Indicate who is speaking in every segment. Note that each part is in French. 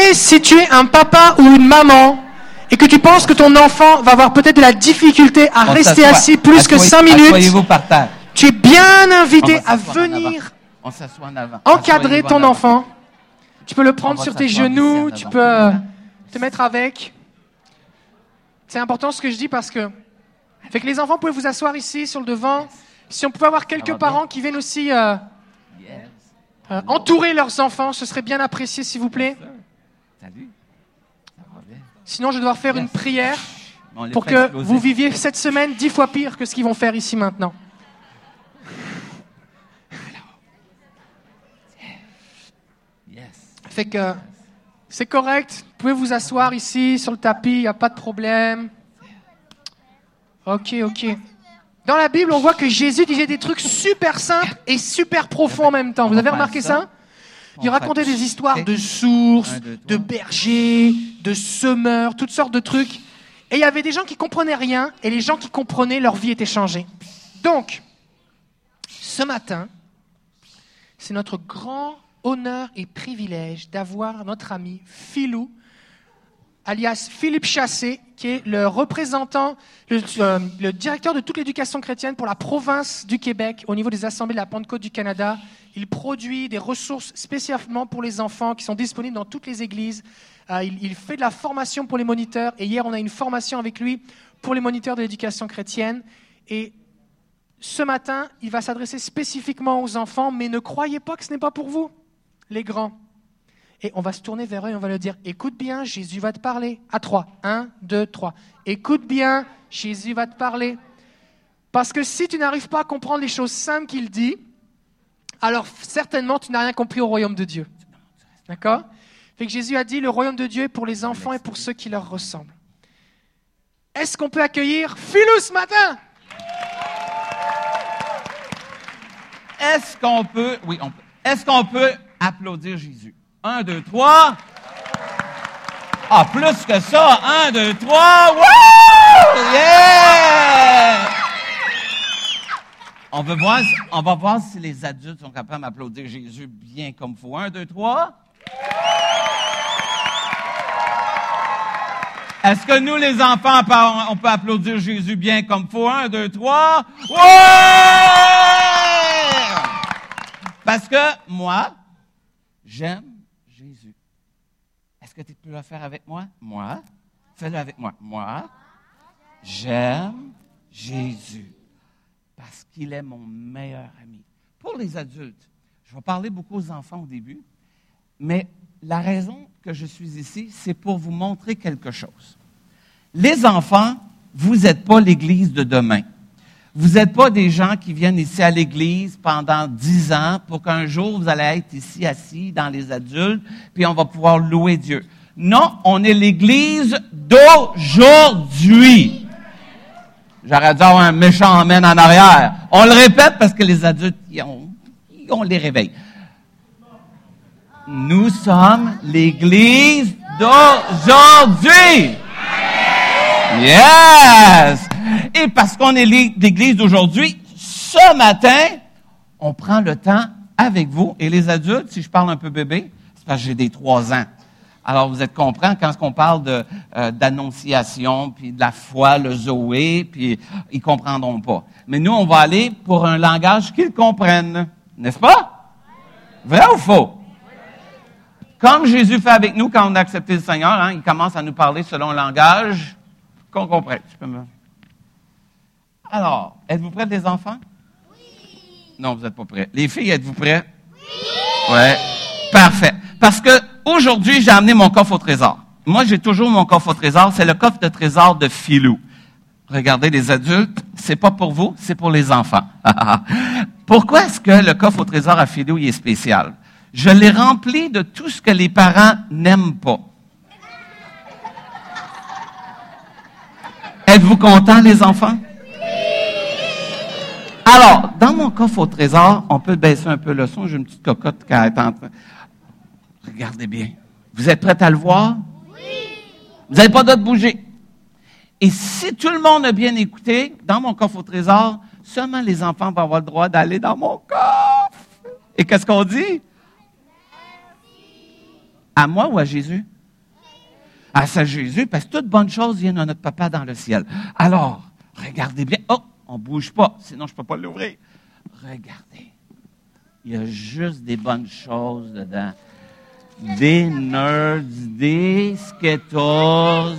Speaker 1: Et si tu es un papa ou une maman et que tu penses que ton enfant va avoir peut-être de la difficulté à
Speaker 2: On
Speaker 1: rester assis plus que
Speaker 2: Assoyez-
Speaker 1: 5 minutes, tu es bien invité à venir
Speaker 2: en
Speaker 1: encadrer
Speaker 2: en
Speaker 1: ton enfant. Tu peux le prendre sur tes genoux,
Speaker 2: en
Speaker 1: tu peux euh, te mettre avec. C'est important ce que je dis parce que avec les enfants, vous pouvez vous asseoir ici sur le devant. Si on pouvait avoir quelques parents qui viennent aussi euh,
Speaker 2: Yes.
Speaker 1: euh, entourer leurs enfants, ce serait bien apprécié, s'il vous plaît.
Speaker 2: Salut. Ça va bien?
Speaker 1: Sinon, je vais devoir faire une prière
Speaker 2: On
Speaker 1: pour que
Speaker 2: exploser.
Speaker 1: vous viviez cette semaine dix fois pire que ce qu'ils vont faire ici maintenant.
Speaker 2: Yes.
Speaker 1: Fait que c'est correct. Vous pouvez vous asseoir ici sur le tapis, il n'y a pas de problème. Ok, ok. Dans la Bible, on voit que Jésus disait des trucs super simples et super profonds en même temps. Vous avez remarqué
Speaker 2: ça?
Speaker 1: Il
Speaker 2: On
Speaker 1: racontait des histoires de sources, de bergers, de semeurs, toutes sortes de trucs. Et il y avait des gens qui comprenaient rien et les gens qui comprenaient, leur vie était changée. Donc, ce matin, c'est notre grand honneur et privilège d'avoir notre ami Philou, alias Philippe Chassé, qui est le représentant, le, euh, le directeur de toute l'éducation chrétienne pour la province du Québec au niveau des assemblées de la Pentecôte du Canada. Il produit des ressources spécialement pour les enfants qui sont disponibles dans toutes les églises. Euh, il, il fait de la formation pour les moniteurs et hier on a une formation avec lui pour les moniteurs de l'éducation chrétienne. Et ce matin, il va s'adresser spécifiquement aux enfants, mais ne croyez pas que ce n'est pas pour vous, les grands. Et on va se tourner vers eux et on va leur dire, écoute bien, Jésus va te parler. À trois. Un, deux, trois. Écoute bien, Jésus va te parler. Parce que si tu n'arrives pas à comprendre les choses simples qu'il dit, alors certainement tu n'as rien compris au royaume de Dieu. D'accord? Fait que Jésus a dit, le royaume de Dieu est pour les enfants et pour ceux qui leur ressemblent. Est-ce qu'on peut accueillir Philou ce matin?
Speaker 2: Est-ce qu'on peut, oui, on peut. Est-ce qu'on peut applaudir Jésus? Un, deux, trois. Ah, plus que ça. Un, deux, trois. On, veut voir, on va voir si les adultes sont capables d'applaudir Jésus bien comme faut. Un, deux, trois. Est-ce que nous, les enfants, on peut applaudir Jésus bien comme faut? Un, deux, trois. Parce que moi, j'aime que tu peux le faire avec moi? Moi? Fais-le avec moi. Moi, j'aime Jésus. Parce qu'il est mon meilleur ami. Pour les adultes, je vais parler beaucoup aux enfants au début, mais la raison que je suis ici, c'est pour vous montrer quelque chose. Les enfants, vous n'êtes pas l'Église de demain. Vous n'êtes pas des gens qui viennent ici à l'Église pendant dix ans pour qu'un jour vous allez être ici assis dans les adultes, puis on va pouvoir louer Dieu. Non, on est l'Église d'aujourd'hui. J'aurais dû avoir un méchant amène en arrière. On le répète parce que les adultes, ils ont- ils- on les réveille. Nous sommes l'Église d'aujourd'hui. Yes! Et parce qu'on est l'é- l'Église d'aujourd'hui, ce matin, on prend le temps avec vous. Et les adultes, si je parle un peu bébé, c'est parce que j'ai des trois ans. Alors, vous êtes compris quand on parle euh, d'annonciation, puis de la foi, le Zoé, puis ils comprendront pas. Mais nous, on va aller pour un langage qu'ils comprennent. N'est-ce pas? Vrai ou faux? Comme Jésus fait avec nous quand on a accepté le Seigneur, hein, il commence à nous parler selon le langage qu'on comprenne. Alors, êtes-vous prêts, les enfants? Oui. Non, vous n'êtes pas prêts. Les filles, êtes-vous prêts? Oui. Ouais. Parfait. Parce que aujourd'hui, j'ai amené mon coffre au trésor. Moi, j'ai toujours mon coffre au trésor. C'est le coffre de trésor de Philou. Regardez, les adultes, c'est pas pour vous, c'est pour les enfants. Pourquoi est-ce que le coffre au trésor à Philou il est spécial? Je l'ai rempli de tout ce que les parents n'aiment pas. Êtes-vous contents, les enfants? Alors, dans mon coffre au trésor, on peut baisser un peu le son. J'ai une petite cocotte qui est en train. Regardez bien. Vous êtes prêts à le voir? Oui. Vous n'avez pas d'autre bouger. Et si tout le monde a bien écouté, dans mon coffre au trésor, seulement les enfants vont avoir le droit d'aller dans mon coffre. Et qu'est-ce qu'on dit? À moi ou à Jésus? À ça Jésus, parce que toute bonne chose vient de notre papa dans le ciel. Alors, regardez bien. Oh, on bouge pas, sinon je peux pas l'ouvrir. Regardez. Il y a juste des bonnes choses dedans. Des nerds, des Skittles.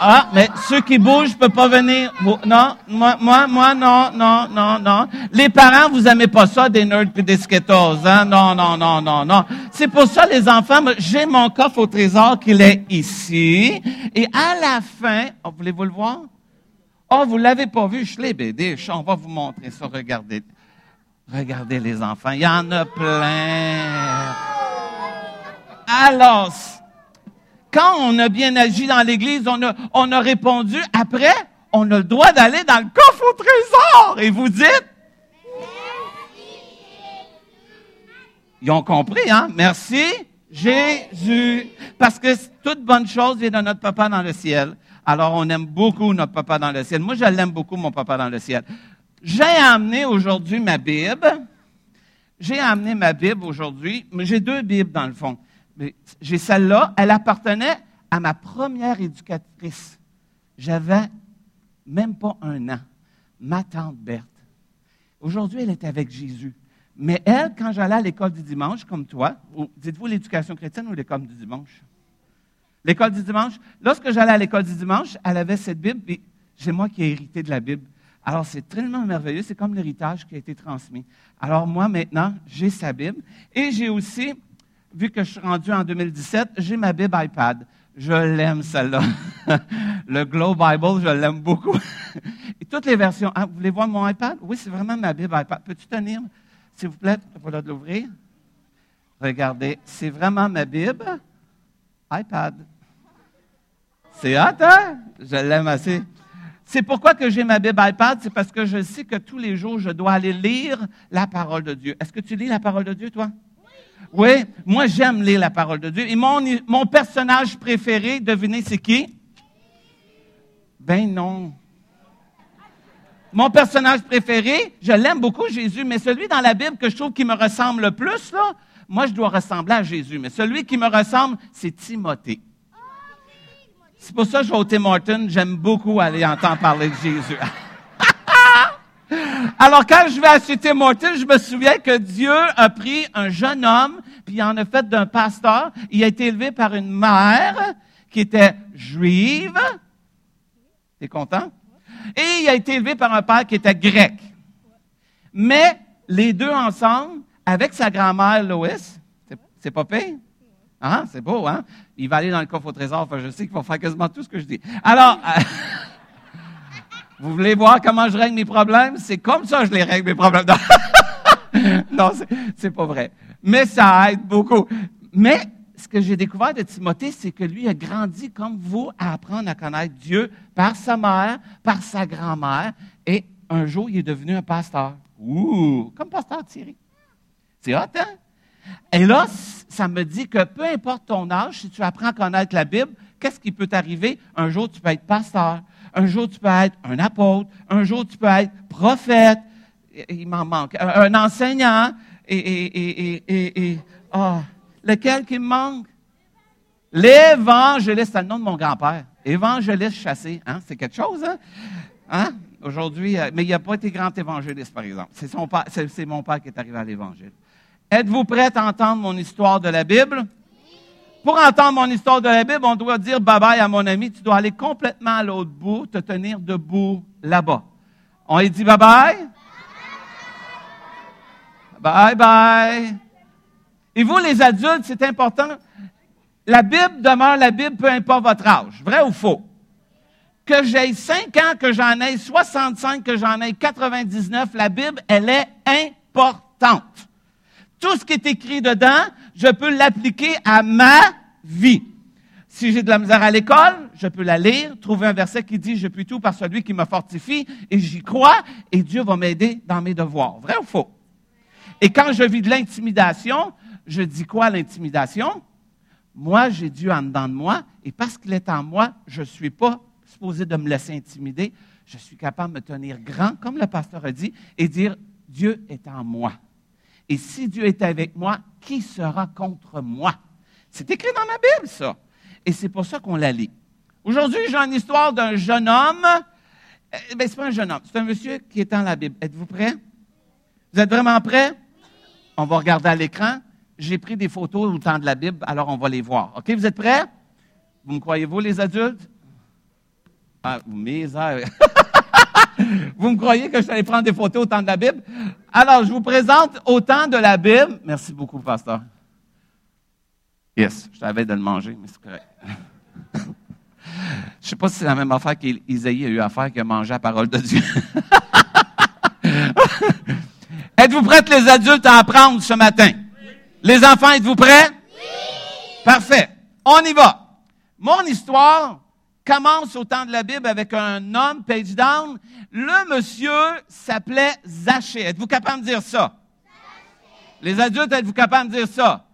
Speaker 2: Ah, mais ceux qui bougent ne peuvent pas venir. Non, moi, moi, moi, non, non, non, non. Les parents, vous aimez pas ça, des nerds et des Skittles, hein? Non, non, non, non, non. C'est pour ça, les enfants, j'ai mon coffre au trésor qu'il est ici. Et à la fin, oh, voulez-vous le voir? Oh, vous l'avez pas vu, je l'ai BD. On va vous montrer ça. Regardez. Regardez les enfants. Il y en a plein. Alors, quand on a bien agi dans l'Église, on a, on a répondu. Après, on a le droit d'aller dans le coffre au trésor. Et vous dites? Ils ont compris, hein? Merci, Jésus. Parce que toute bonne chose vient de notre papa dans le ciel. Alors, on aime beaucoup notre papa dans le ciel. Moi, je l'aime beaucoup, mon papa dans le ciel. J'ai amené aujourd'hui ma Bible. J'ai amené ma Bible aujourd'hui. J'ai deux Bibles dans le fond. J'ai celle-là. Elle appartenait à ma première éducatrice. J'avais même pas un an. Ma tante Berthe. Aujourd'hui, elle est avec Jésus. Mais elle, quand j'allais à l'école du dimanche, comme toi, dites-vous l'éducation chrétienne ou l'école du dimanche? L'école du dimanche. Lorsque j'allais à l'école du dimanche, elle avait cette Bible, puis c'est moi qui ai hérité de la Bible. Alors, c'est tellement merveilleux, c'est comme l'héritage qui a été transmis. Alors, moi, maintenant, j'ai sa Bible. Et j'ai aussi, vu que je suis rendu en 2017, j'ai ma Bible iPad. Je l'aime, celle-là. le Glow Bible, je l'aime beaucoup. Et toutes les versions. Ah, vous voulez voir mon iPad? Oui, c'est vraiment ma Bible iPad. Peux-tu tenir, s'il vous plaît? Voilà de l'ouvrir. Regardez, c'est vraiment ma Bible iPad. C'est hot, hein? Je l'aime assez. C'est pourquoi que j'ai ma Bible iPad, c'est parce que je sais que tous les jours, je dois aller lire la parole de Dieu. Est-ce que tu lis la parole de Dieu, toi? Oui. oui moi, j'aime lire la parole de Dieu. Et mon, mon personnage préféré, devinez, c'est qui? Ben non. Mon personnage préféré, je l'aime beaucoup, Jésus, mais celui dans la Bible que je trouve qui me ressemble le plus, là, moi, je dois ressembler à Jésus, mais celui qui me ressemble, c'est Timothée. C'est pour ça que je vais au Tim j'aime beaucoup aller entendre parler de Jésus. Alors, quand je vais à Tim je me souviens que Dieu a pris un jeune homme, puis il en a fait d'un pasteur. Il a été élevé par une mère qui était juive. T'es content? Et il a été élevé par un père qui était grec. Mais les deux ensemble, avec sa grand-mère Lois. C'est pas pire? Hein? C'est beau, hein? Il va aller dans le coffre au trésor. Je sais qu'il va faire quasiment tout ce que je dis. Alors, euh, vous voulez voir comment je règle mes problèmes? C'est comme ça que je les règle, mes problèmes. non, c'est pas vrai. Mais ça aide beaucoup. Mais ce que j'ai découvert de Timothée, c'est que lui a grandi comme vous à apprendre à connaître Dieu par sa mère, par sa grand-mère. Et un jour, il est devenu un pasteur. Ouh, comme pasteur Thierry. Hein? Et là, ça me dit que peu importe ton âge, si tu apprends à connaître la Bible, qu'est-ce qui peut t'arriver? Un jour, tu peux être pasteur. Un jour, tu peux être un apôtre. Un jour, tu peux être prophète. Il m'en manque. Un, enseignant. Et, et, et, et, oh, lequel qui me manque? L'évangéliste, c'est le nom de mon grand-père. Évangéliste chassé. Hein? C'est quelque chose, hein? hein? Aujourd'hui, euh, mais il n'a pas été grand évangéliste, par exemple. C'est, mon père qui est arrivé à l'évangile. Êtes-vous prêts à entendre mon histoire de la Bible? Pour entendre mon histoire de la Bible, on doit dire bye bye à mon ami. Tu dois aller complètement à l'autre bout, te tenir debout là-bas. On lui dit bye bye? Bye bye. Et vous, les adultes, c'est important. La Bible demeure la Bible, peu importe votre âge. Vrai ou faux? que j'ai 5 ans, que j'en ai 65, que j'en ai 99, la Bible, elle est importante. Tout ce qui est écrit dedans, je peux l'appliquer à ma vie. Si j'ai de la misère à l'école, je peux la lire, trouver un verset qui dit, je puis tout par celui qui me fortifie, et j'y crois, et Dieu va m'aider dans mes devoirs. Vrai ou faux? Et quand je vis de l'intimidation, je dis quoi l'intimidation? Moi, j'ai Dieu en dedans de moi, et parce qu'il est en moi, je ne suis pas supposé de me laisser intimider. Je suis capable de me tenir grand, comme le pasteur a dit, et dire, Dieu est en moi. Et si Dieu est avec moi, qui sera contre moi? C'est écrit dans ma Bible, ça. Et c'est pour ça qu'on la lit. Aujourd'hui, j'ai une histoire d'un jeune homme. Eh bien, c'est pas un jeune homme, c'est un monsieur qui est dans la Bible. Êtes-vous prêts? Vous êtes vraiment prêts? On va regarder à l'écran. J'ai pris des photos au temps de la Bible, alors on va les voir. OK, vous êtes prêts? Vous me croyez-vous, les adultes? Ah, mes Vous me croyez que je vais prendre des photos au temps de la Bible? Alors, je vous présente au temps de la Bible. Merci beaucoup, pasteur. Yes, je t'avais de le manger, mais c'est correct. je ne sais pas si c'est la même affaire qu'Isaïe a eu à faire que manger la parole de Dieu. êtes-vous prêts, les adultes, à apprendre ce matin? Les enfants, êtes-vous prêts? Oui! Parfait. On y va. Mon histoire commence au temps de la Bible avec un homme, page down. Le monsieur s'appelait Zachée. Êtes-vous capable de dire ça? Les adultes, êtes-vous capable de dire ça?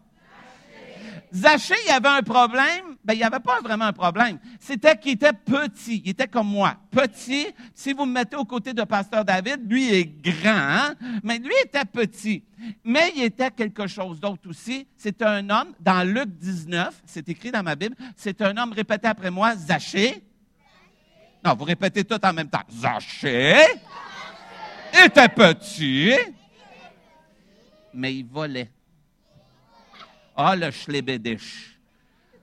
Speaker 2: Zachée, il avait un problème. Ben, il n'y avait pas vraiment un problème. C'était qu'il était petit. Il était comme moi. Petit. Si vous me mettez aux côtés de Pasteur David, lui est grand, hein? mais lui était petit. Mais il était quelque chose d'autre aussi. C'est un homme, dans Luc 19, c'est écrit dans ma Bible, c'est un homme, répété après moi, Zachée. Non, vous répétez tout en même temps. Zachée était petit, mais il volait. Ah, le schlébédiche.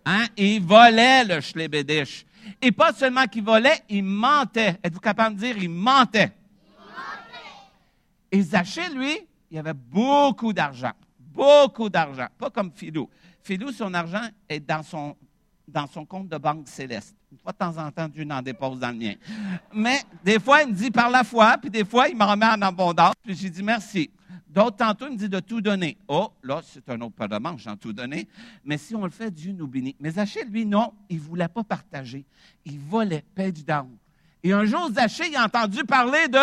Speaker 2: Hein? Il volait le schlébédiche. Et pas seulement qu'il volait, il mentait. Êtes-vous capable de dire, il mentait? Il mentait? Et Zachée, lui, il avait beaucoup d'argent. Beaucoup d'argent. Pas comme Philou. Philou, son argent est dans son, dans son compte de banque céleste. Une fois de temps en temps, Dieu n'en dépose dans le mien. Mais des fois, il me dit par la foi, puis des fois, il me remet en abondance, puis j'ai dit merci. D'autres, tantôt, il me dit de tout donner. Oh, là, c'est un autre pas de manche, en tout donner. Mais si on le fait, Dieu nous bénit. Mais Zachée, lui, non, il ne voulait pas partager. Il volait, paix du down. Et un jour, Zachée, a entendu parler de.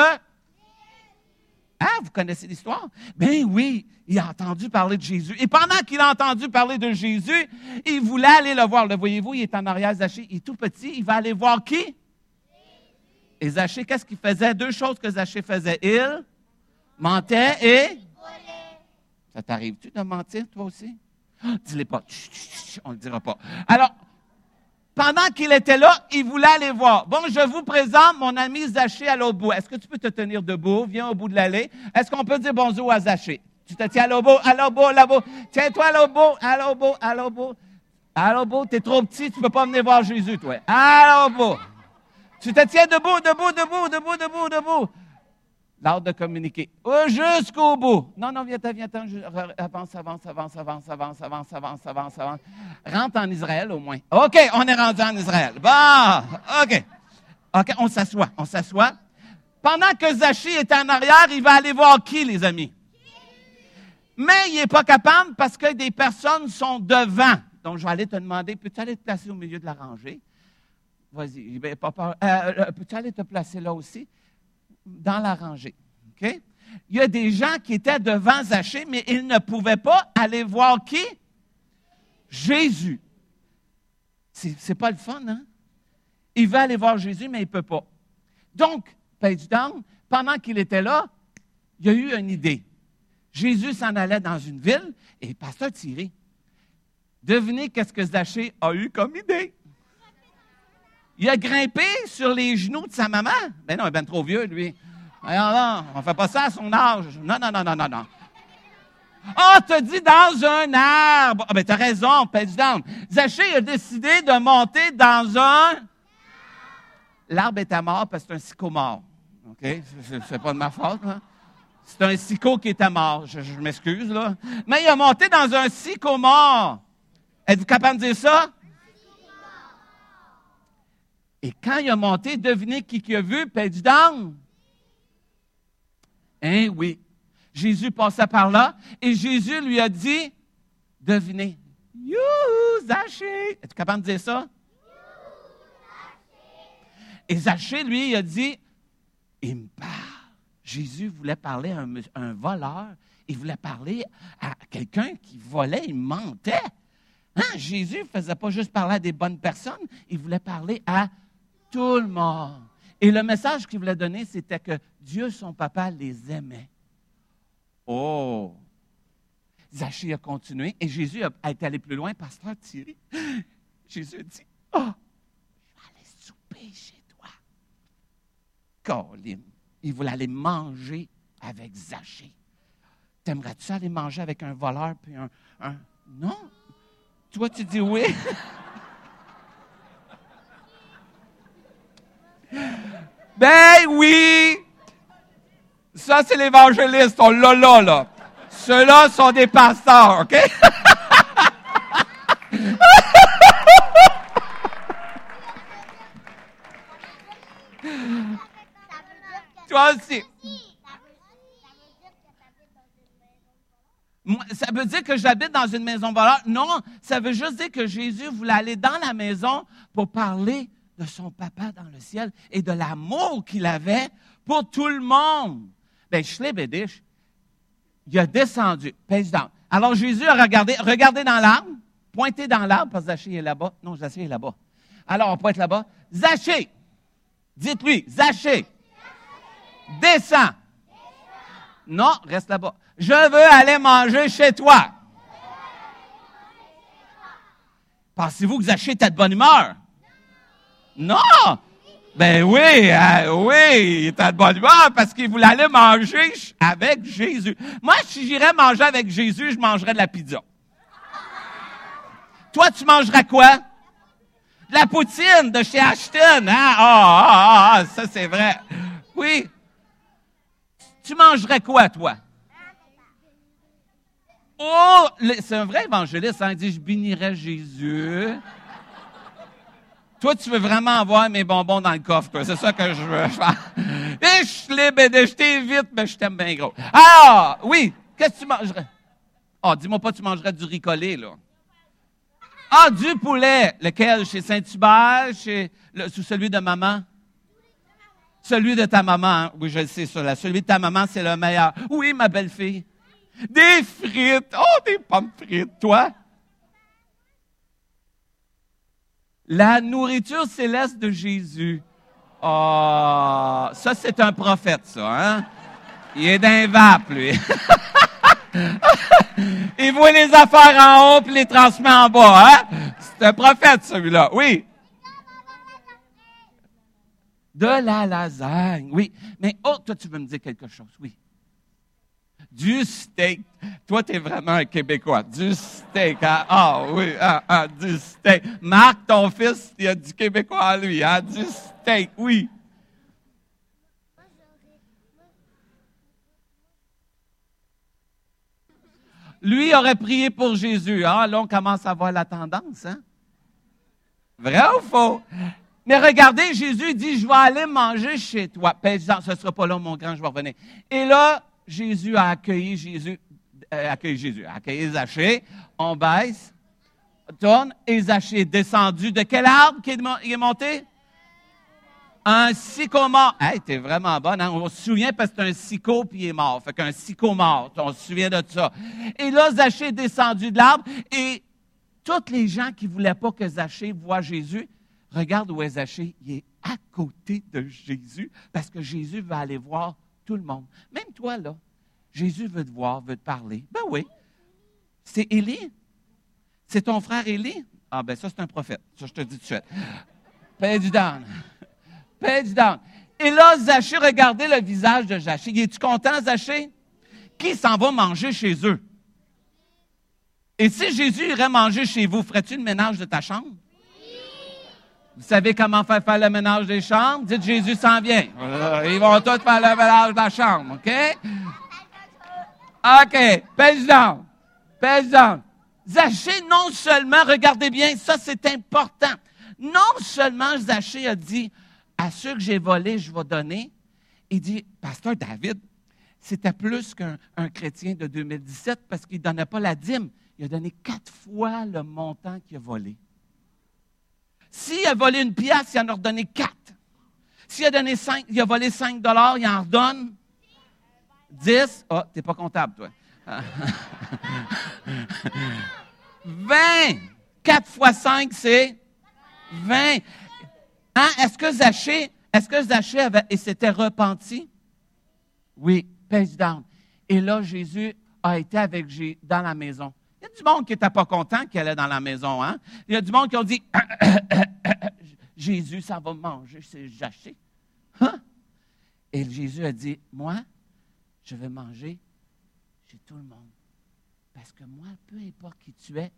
Speaker 2: Ah, vous connaissez l'histoire? Ben oui, il a entendu parler de Jésus. Et pendant qu'il a entendu parler de Jésus, il voulait aller le voir. Le voyez-vous, il est en arrière, Zachée. Il est tout petit. Il va aller voir qui? Et Zachée, qu'est-ce qu'il faisait? Deux choses que Zachée faisait. Il mentait et? Ça t'arrive-tu de mentir, toi aussi? Ah, dis-le pas. on ne le dira pas. Alors, pendant qu'il était là, il voulait aller voir. Bon, je vous présente mon ami Zaché à l'autre bout. Est-ce que tu peux te tenir debout? Viens au bout de l'allée. Est-ce qu'on peut dire bonjour à Zaché? Tu te tiens à bout, à bout, à bout. Tiens-toi à bout, à bout, à bout. À bout, t'es trop petit, tu peux pas venir voir Jésus, toi. À bout. Tu te tiens debout, debout, debout, debout, debout, debout. L'art de communiquer. Jusqu'au bout. Non, non, viens-t'en, viens-t'en. Avance, avance, avance, avance, avance, avance, avance, avance, avance. Rentre en Israël au moins. OK, on est rendu en Israël. Bon, OK. OK, on s'assoit, on s'assoit. Pendant que Zachi est en arrière, il va aller voir qui, les amis? Mais il n'est pas capable parce que des personnes sont devant. Donc, je vais aller te demander, peux-tu aller te placer au milieu de la rangée? Vas-y, pas peur. Euh, euh, peux-tu aller te placer là aussi? Dans la rangée. Il y a des gens qui étaient devant Zachée, mais ils ne pouvaient pas aller voir qui? Jésus. C'est, pas le fun, hein? Il veut aller voir Jésus, mais il ne peut pas. Donc, Page Down, pendant qu'il était là, il y a eu une idée. Jésus s'en allait dans une ville et pasteur Thierry, devinez qu'est-ce que Zachée a eu comme idée? Il a grimpé sur les genoux de sa maman. Ben non, il est bien trop vieux, lui. Non, non, on fait pas ça à son âge. Non, non, non, non, non, non. Oh, t'as dit dans un arbre. Ah, ben, t'as raison, président. Zachée a décidé de monter dans un. L'arbre est à mort parce que c'est un sycomore. OK? C'est pas de ma faute? C'est un psycho qui est à mort. Je, je m'excuse, là. Mais il a monté dans un sycomore. Êtes-vous capable de dire ça? Et quand il a monté, devinez qui, a vu, Père du Hein, oui. Jésus passait par là et Jésus lui a dit, devinez, Youhou, Zachée. Es-tu capable de dire ça? Et Zachée, lui, il a dit, il me parle. Jésus voulait parler à un, un voleur. Il voulait parler à quelqu'un qui volait, il mentait. Hein? Jésus ne faisait pas juste parler à des bonnes personnes, il voulait parler à tout le monde. Et le message qu'il voulait donner, c'était que Dieu, son papa, les aimait. Oh! Zachée a continué et Jésus a, été allé plus loin. Pasteur Thierry, Jésus a dit, oh, je vais aller souper chez toi. Colin, il voulait aller manger avec Zachée. T'aimerais-tu aller manger avec un voleur puis un, un... Non? Toi, tu dis oui? ben oui! Ça, c'est l'évangéliste, on l'a là, là. Ceux-là sont des pasteurs, OK? Toi aussi. Ça veut dire que j'habite dans une maison voleur? Non, ça veut juste dire que Jésus voulait aller dans la maison pour parler de son papa dans le ciel et de l'amour qu'il avait pour tout le monde. Ben, Schlebedisch, il a descendu. Alors Jésus a regardé, regardé dans l'arbre, pointé dans l'arbre, parce que Zachée est là-bas. Non, Zachée est là-bas. Alors on pointe là-bas. Zachée! Dites-lui, Zachée! Descends! Non, reste là-bas. Je veux aller manger chez toi. Pensez-vous que Zachée était de bonne humeur? Non! Ben oui, euh, oui, il était de bonne humeur parce qu'il voulait aller manger avec Jésus. Moi, si j'irais manger avec Jésus, je mangerais de la pizza. Toi, tu mangerais quoi? De la poutine de chez Ashton, hein? Ah, ah, ah, ah, ça c'est vrai. Oui. Tu mangerais quoi, toi? Oh, c'est un vrai évangéliste, hein? Il dit, je bénirais Jésus. Toi, tu veux vraiment avoir mes bonbons dans le coffre. C'est ça que je veux faire. Je béni, je t'évite, mais je t'aime bien gros. Alors, oui, qu'est-ce que tu mangerais? Ah, dis-moi pas, tu mangerais du ricolé, là. Ah, du poulet. Lequel? Chez Saint-Hubert? Chez le, sous celui de maman? Celui de ta maman. hein? Oui, je le sais, ça. là. Celui de ta maman, c'est le meilleur. Oui, ma belle-fille. Des frites. Oh, des pommes frites. Toi? La nourriture céleste de Jésus. Ah, ça, c'est un prophète, ça, hein? Il est d'un vape, lui. Il voit les affaires en haut puis les transmet en bas, hein? C'est un prophète, celui-là. Oui. De la lasagne, oui. Mais, oh, toi, tu veux me dire quelque chose, oui. Du steak. Toi, tu es vraiment un Québécois. Du steak. hein? Ah oui, ah, ah, du steak. Marc, ton fils, il a du Québécois à lui. Hein? Du steak, oui. Lui aurait prié pour Jésus. Ah, là, on commence à voir la tendance. Hein? Vrai ou faux? Mais regardez, Jésus dit, je vais aller manger chez toi. Paysan, ce ne sera pas là, mon grand, je vais revenir. Et là, Jésus a accueilli Jésus, euh, accueilli Jésus, a accueilli Zachée. On baisse, tourne, et Zachée est descendu. De quel arbre qu'il est monté? Un sycomore. Hey, t'es vraiment bonne, hein? On se souvient parce que c'est un syco puis il est mort. Fait qu'un sycomore, on se souvient de ça. Et là, Zachée est descendu de l'arbre et tous les gens qui voulaient pas que Zachée voie Jésus, regarde où est Zachée. Il est à côté de Jésus parce que Jésus veut aller voir tout le monde. Même toi, là, Jésus veut te voir, veut te parler. Ben oui. C'est Élie. C'est ton frère Élie. Ah ben ça, c'est un prophète. Ça, je te dis tout de suite. Paix du down. Paix du down. Et là, Zachée, regardez le visage de Zachée. Es-tu content, Zachée? Qui s'en va manger chez eux? Et si Jésus irait manger chez vous, ferais-tu le ménage de ta chambre? Vous savez comment faire le ménage des chambres? Dites Jésus s'en vient. Euh, Ils vont tous faire le ménage de la chambre, OK? OK. Pèse down. Pèse down. Zachée, non seulement, regardez bien, ça c'est important. Non seulement Zachée a dit, à ceux que j'ai volés, je vais donner. Il dit, Pasteur David, c'était plus qu'un un chrétien de 2017 parce qu'il ne donnait pas la dîme. Il a donné quatre fois le montant qu'il a volé. S'il a volé une pièce, il en a redonné quatre. S'il a donné cinq, il a volé 5 dollars, il en redonne 10. Ah, t'es pas comptable, toi. 20. 4 fois 5, c'est 20. Hein? Est-ce que Zachée, est-ce que Zachée avait, et s'était repenti? Oui, pèse down. Et là, Jésus a été avec dans la maison. Il y a du monde qui n'était pas content qu'elle est dans la maison. Hein? Il y a du monde qui ont dit Jésus, ça va manger, c'est jaché. Hein? Et Jésus a dit Moi, je vais manger chez tout le monde. Parce que moi, peu importe qui tu es,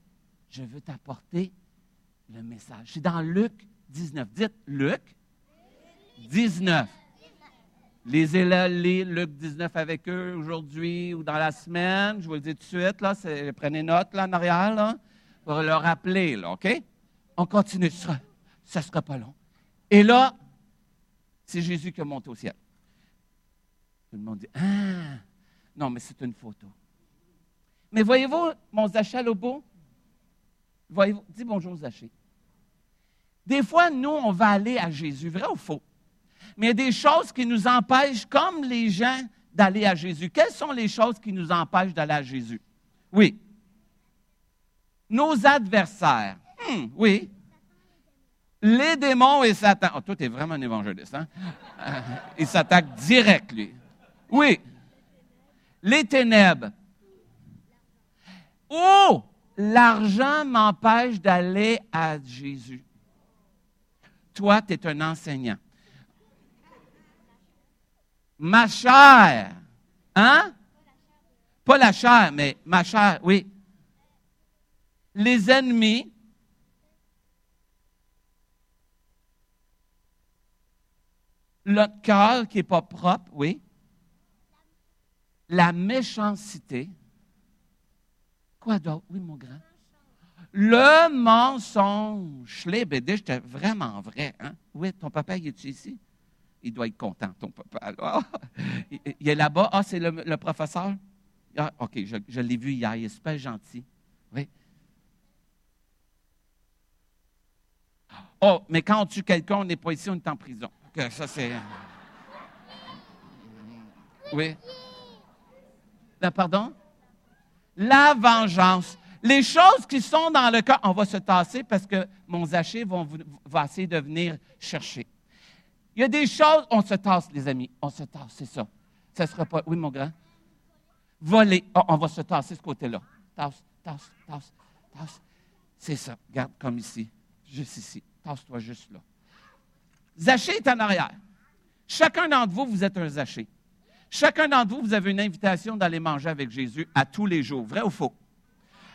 Speaker 2: je veux t'apporter le message. C'est dans Luc 19. Dites Luc 19. Lisez-le, Luc 19 avec eux aujourd'hui ou dans la semaine. Je vous le dis tout de suite, là, prenez note là, en arrière, pour le rappeler, là, OK? On continue, ça ne sera pas long. Et là, c'est Jésus qui est monté au ciel. Tout le monde dit, ah, non, mais c'est une photo. Mais voyez-vous, mon Zaché Lobo, voyez-vous, dis bonjour Zaché. Des fois, nous, on va aller à Jésus, vrai ou faux? Mais il y a des choses qui nous empêchent, comme les gens, d'aller à Jésus. Quelles sont les choses qui nous empêchent d'aller à Jésus? Oui. Nos adversaires. Hmm, oui. Les démons et Satan. Oh, toi, tu es vraiment un évangéliste, hein? Il s'attaque direct, lui. Oui. Les ténèbres. Oh! L'argent m'empêche d'aller à Jésus. Toi, tu es un enseignant. Ma chair. Hein? Pas la chair, mais ma chair, oui. Les ennemis. Notre cœur qui n'est pas propre, oui. La méchanceté. Quoi d'autre? Oui, mon grand. Le mensonge. Les BD, j'étais vraiment vrai. Hein? Oui, ton papa, il est ici? Il doit être content, ton papa. Il est là-bas. Ah, c'est le, professeur? Ah, OK, je, l'ai vu hier. Il est super gentil. Oui. Oh, mais quand on tue quelqu'un, on n'est pas ici, on est en prison. ça, c'est. Oui. Là, pardon? La vengeance. Les choses qui sont dans le cœur, on va se tasser parce que mon zaché va, va essayer de venir chercher. Il y a des choses, on se tasse, les amis. On se tasse, c'est ça. Ça ne sera pas. Oui, mon grand? Voler. Oh, on va se tasser ce côté-là. Tasse, tasse, tasse, tasse. C'est ça. Garde comme ici. Juste ici. Tasse-toi juste là. Zaché est en arrière. Chacun d'entre vous, vous êtes un zaché. Chacun d'entre vous, vous avez une invitation d'aller manger avec Jésus à tous les jours. Vrai ou faux?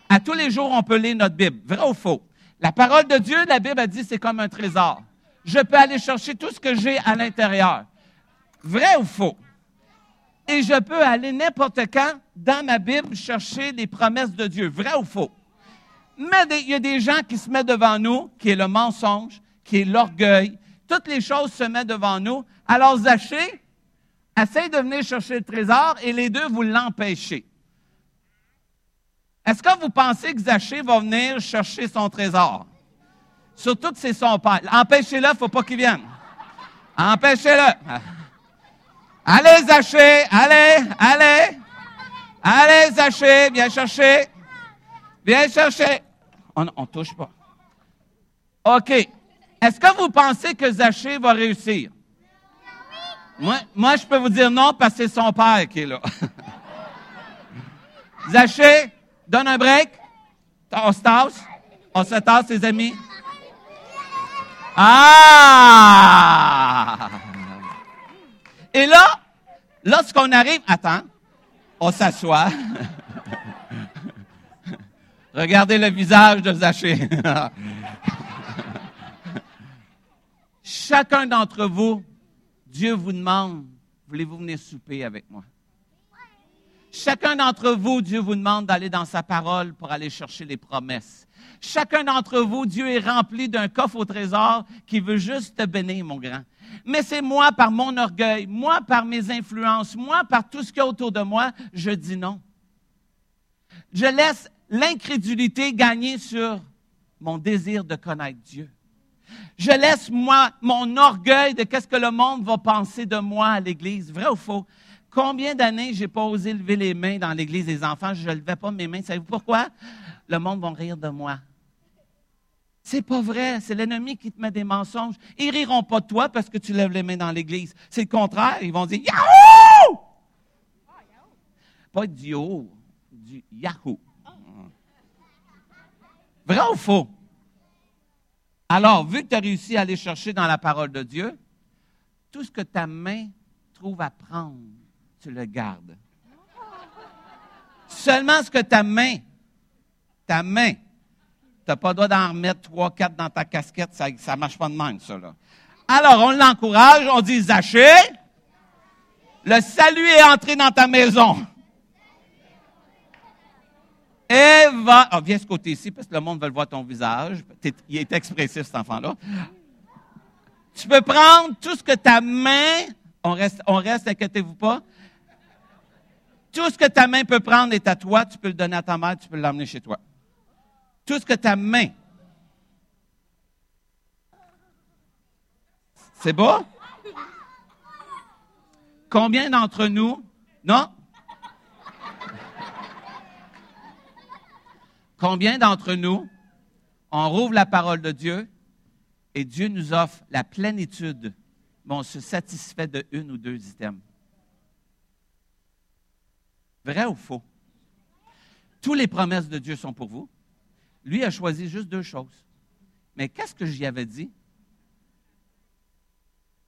Speaker 2: À tous les jours, on peut lire notre Bible. Vrai ou faux? La parole de Dieu, la Bible a dit, c'est comme un trésor. Je peux aller chercher tout ce que j'ai à l'intérieur. Vrai ou faux? Et je peux aller n'importe quand dans ma Bible chercher les promesses de Dieu. Vrai ou faux? Mais il y a des gens qui se mettent devant nous, qui est le mensonge, qui est l'orgueil. Toutes les choses se mettent devant nous. Alors, Zaché, essaye de venir chercher le trésor et les deux, vous l'empêchez. Est-ce que vous pensez que Zaché va venir chercher son trésor? Surtout que c'est son père. Empêchez-le, faut pas qu'il vienne. Empêchez-le. Allez, Zaché, allez, allez. Allez, Zaché, viens chercher. Viens chercher. On ne touche pas. OK. Est-ce que vous pensez que Zaché va réussir? Moi, moi, je peux vous dire non parce que c'est son père qui est là. Zaché, donne un break. On se tasse. On se tasse, les amis. Ah! Et là, lorsqu'on arrive, attends, on s'assoit. Regardez le visage de Zaché. Chacun d'entre vous, Dieu vous demande, voulez-vous venir souper avec moi? Chacun d'entre vous, Dieu vous demande d'aller dans sa parole pour aller chercher les promesses. Chacun d'entre vous, Dieu est rempli d'un coffre au trésor qui veut juste te bénir, mon grand. Mais c'est moi, par mon orgueil, moi, par mes influences, moi, par tout ce qu'il y a autour de moi, je dis non. Je laisse l'incrédulité gagner sur mon désir de connaître Dieu. Je laisse moi mon orgueil de qu'est-ce que le monde va penser de moi à l'église. Vrai ou faux? Combien d'années j'ai pas osé lever les mains dans l'église des enfants? Je ne levais pas mes mains. Savez-vous pourquoi? Le monde va rire de moi. C'est pas vrai. C'est l'ennemi qui te met des mensonges. Ils riront pas de toi parce que tu lèves les mains dans l'église. C'est le contraire. Ils vont dire Yahoo! Pas Dio. du Yahoo. Vrai ou faux? Alors, vu que tu as réussi à aller chercher dans la parole de Dieu, tout ce que ta main trouve à prendre, tu le gardes. Seulement ce que ta main, ta main, tu n'as pas le droit d'en remettre trois, quatre dans ta casquette, ça ne marche pas de même, ça. Là. Alors, on l'encourage, on dit, Zaché, le salut est entré dans ta maison. Et va. Oh, viens ce côté ici, parce que le monde veut voir ton visage. il est expressif, cet enfant-là. Tu peux prendre tout ce que ta main. On reste, on reste, inquiétez-vous pas. Tout ce que ta main peut prendre est à toi. Tu peux le donner à ta mère, tu peux l'emmener chez toi. Tout ce que ta main. C'est beau? Combien d'entre nous? Non? Combien d'entre nous, on rouvre la parole de Dieu et Dieu nous offre la plénitude, mais on se satisfait de une ou deux items? Vrai ou faux? Toutes les promesses de Dieu sont pour vous. Lui a choisi juste deux choses. Mais qu'est-ce que j'y avais dit?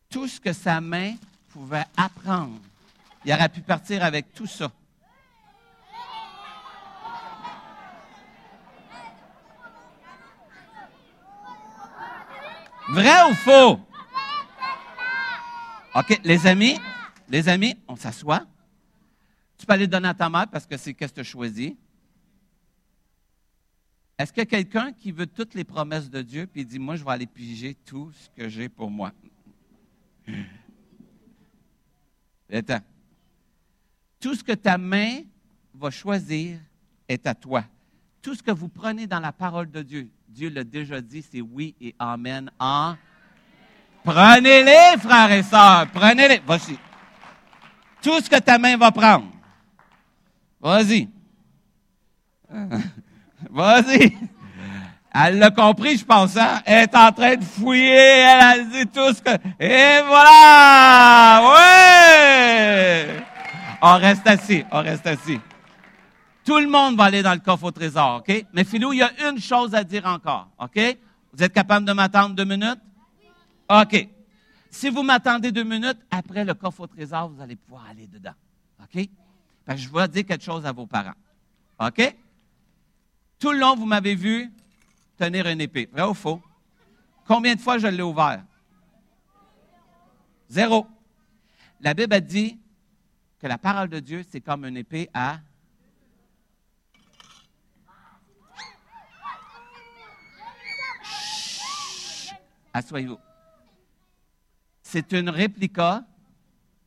Speaker 2: Tout ce que sa main pouvait apprendre, il aurait pu partir avec tout ça. Vrai ou faux? OK, les amis, les amis, on s'assoit. Tu peux aller donner à ta mère parce que c'est qu'est-ce que tu as choisi. Est-ce qu'il y a quelqu'un qui veut toutes les promesses de Dieu puis dit, moi, je vais aller piger tout ce que j'ai pour moi? Attends. Tout ce que ta main va choisir est à toi. Tout ce que vous prenez dans la parole de Dieu, Dieu l'a déjà dit, c'est oui et amen en. Prenez-les, frères et sœurs, prenez-les. Voici. Tout ce que ta main va prendre. Vas-y. Vas-y. Elle l'a compris, je pense, hein? Elle est en train de fouiller, elle a dit tout ce que... Et voilà! Ouais! On reste assis, on reste assis. Tout le monde va aller dans le coffre au trésor, OK? Mais Philou, il y a une chose à dire encore, OK? Vous êtes capable de m'attendre deux minutes? OK. Si vous m'attendez deux minutes, après le coffre au trésor, vous allez pouvoir aller dedans, OK? Parce que je vais dire quelque chose à vos parents, OK? Tout le long, vous m'avez vu tenir une épée. Vrai ou faux? Combien de fois je l'ai ouvert? Zéro. La Bible a dit que la parole de Dieu, c'est comme une épée à Assoyez-vous. C'est une réplica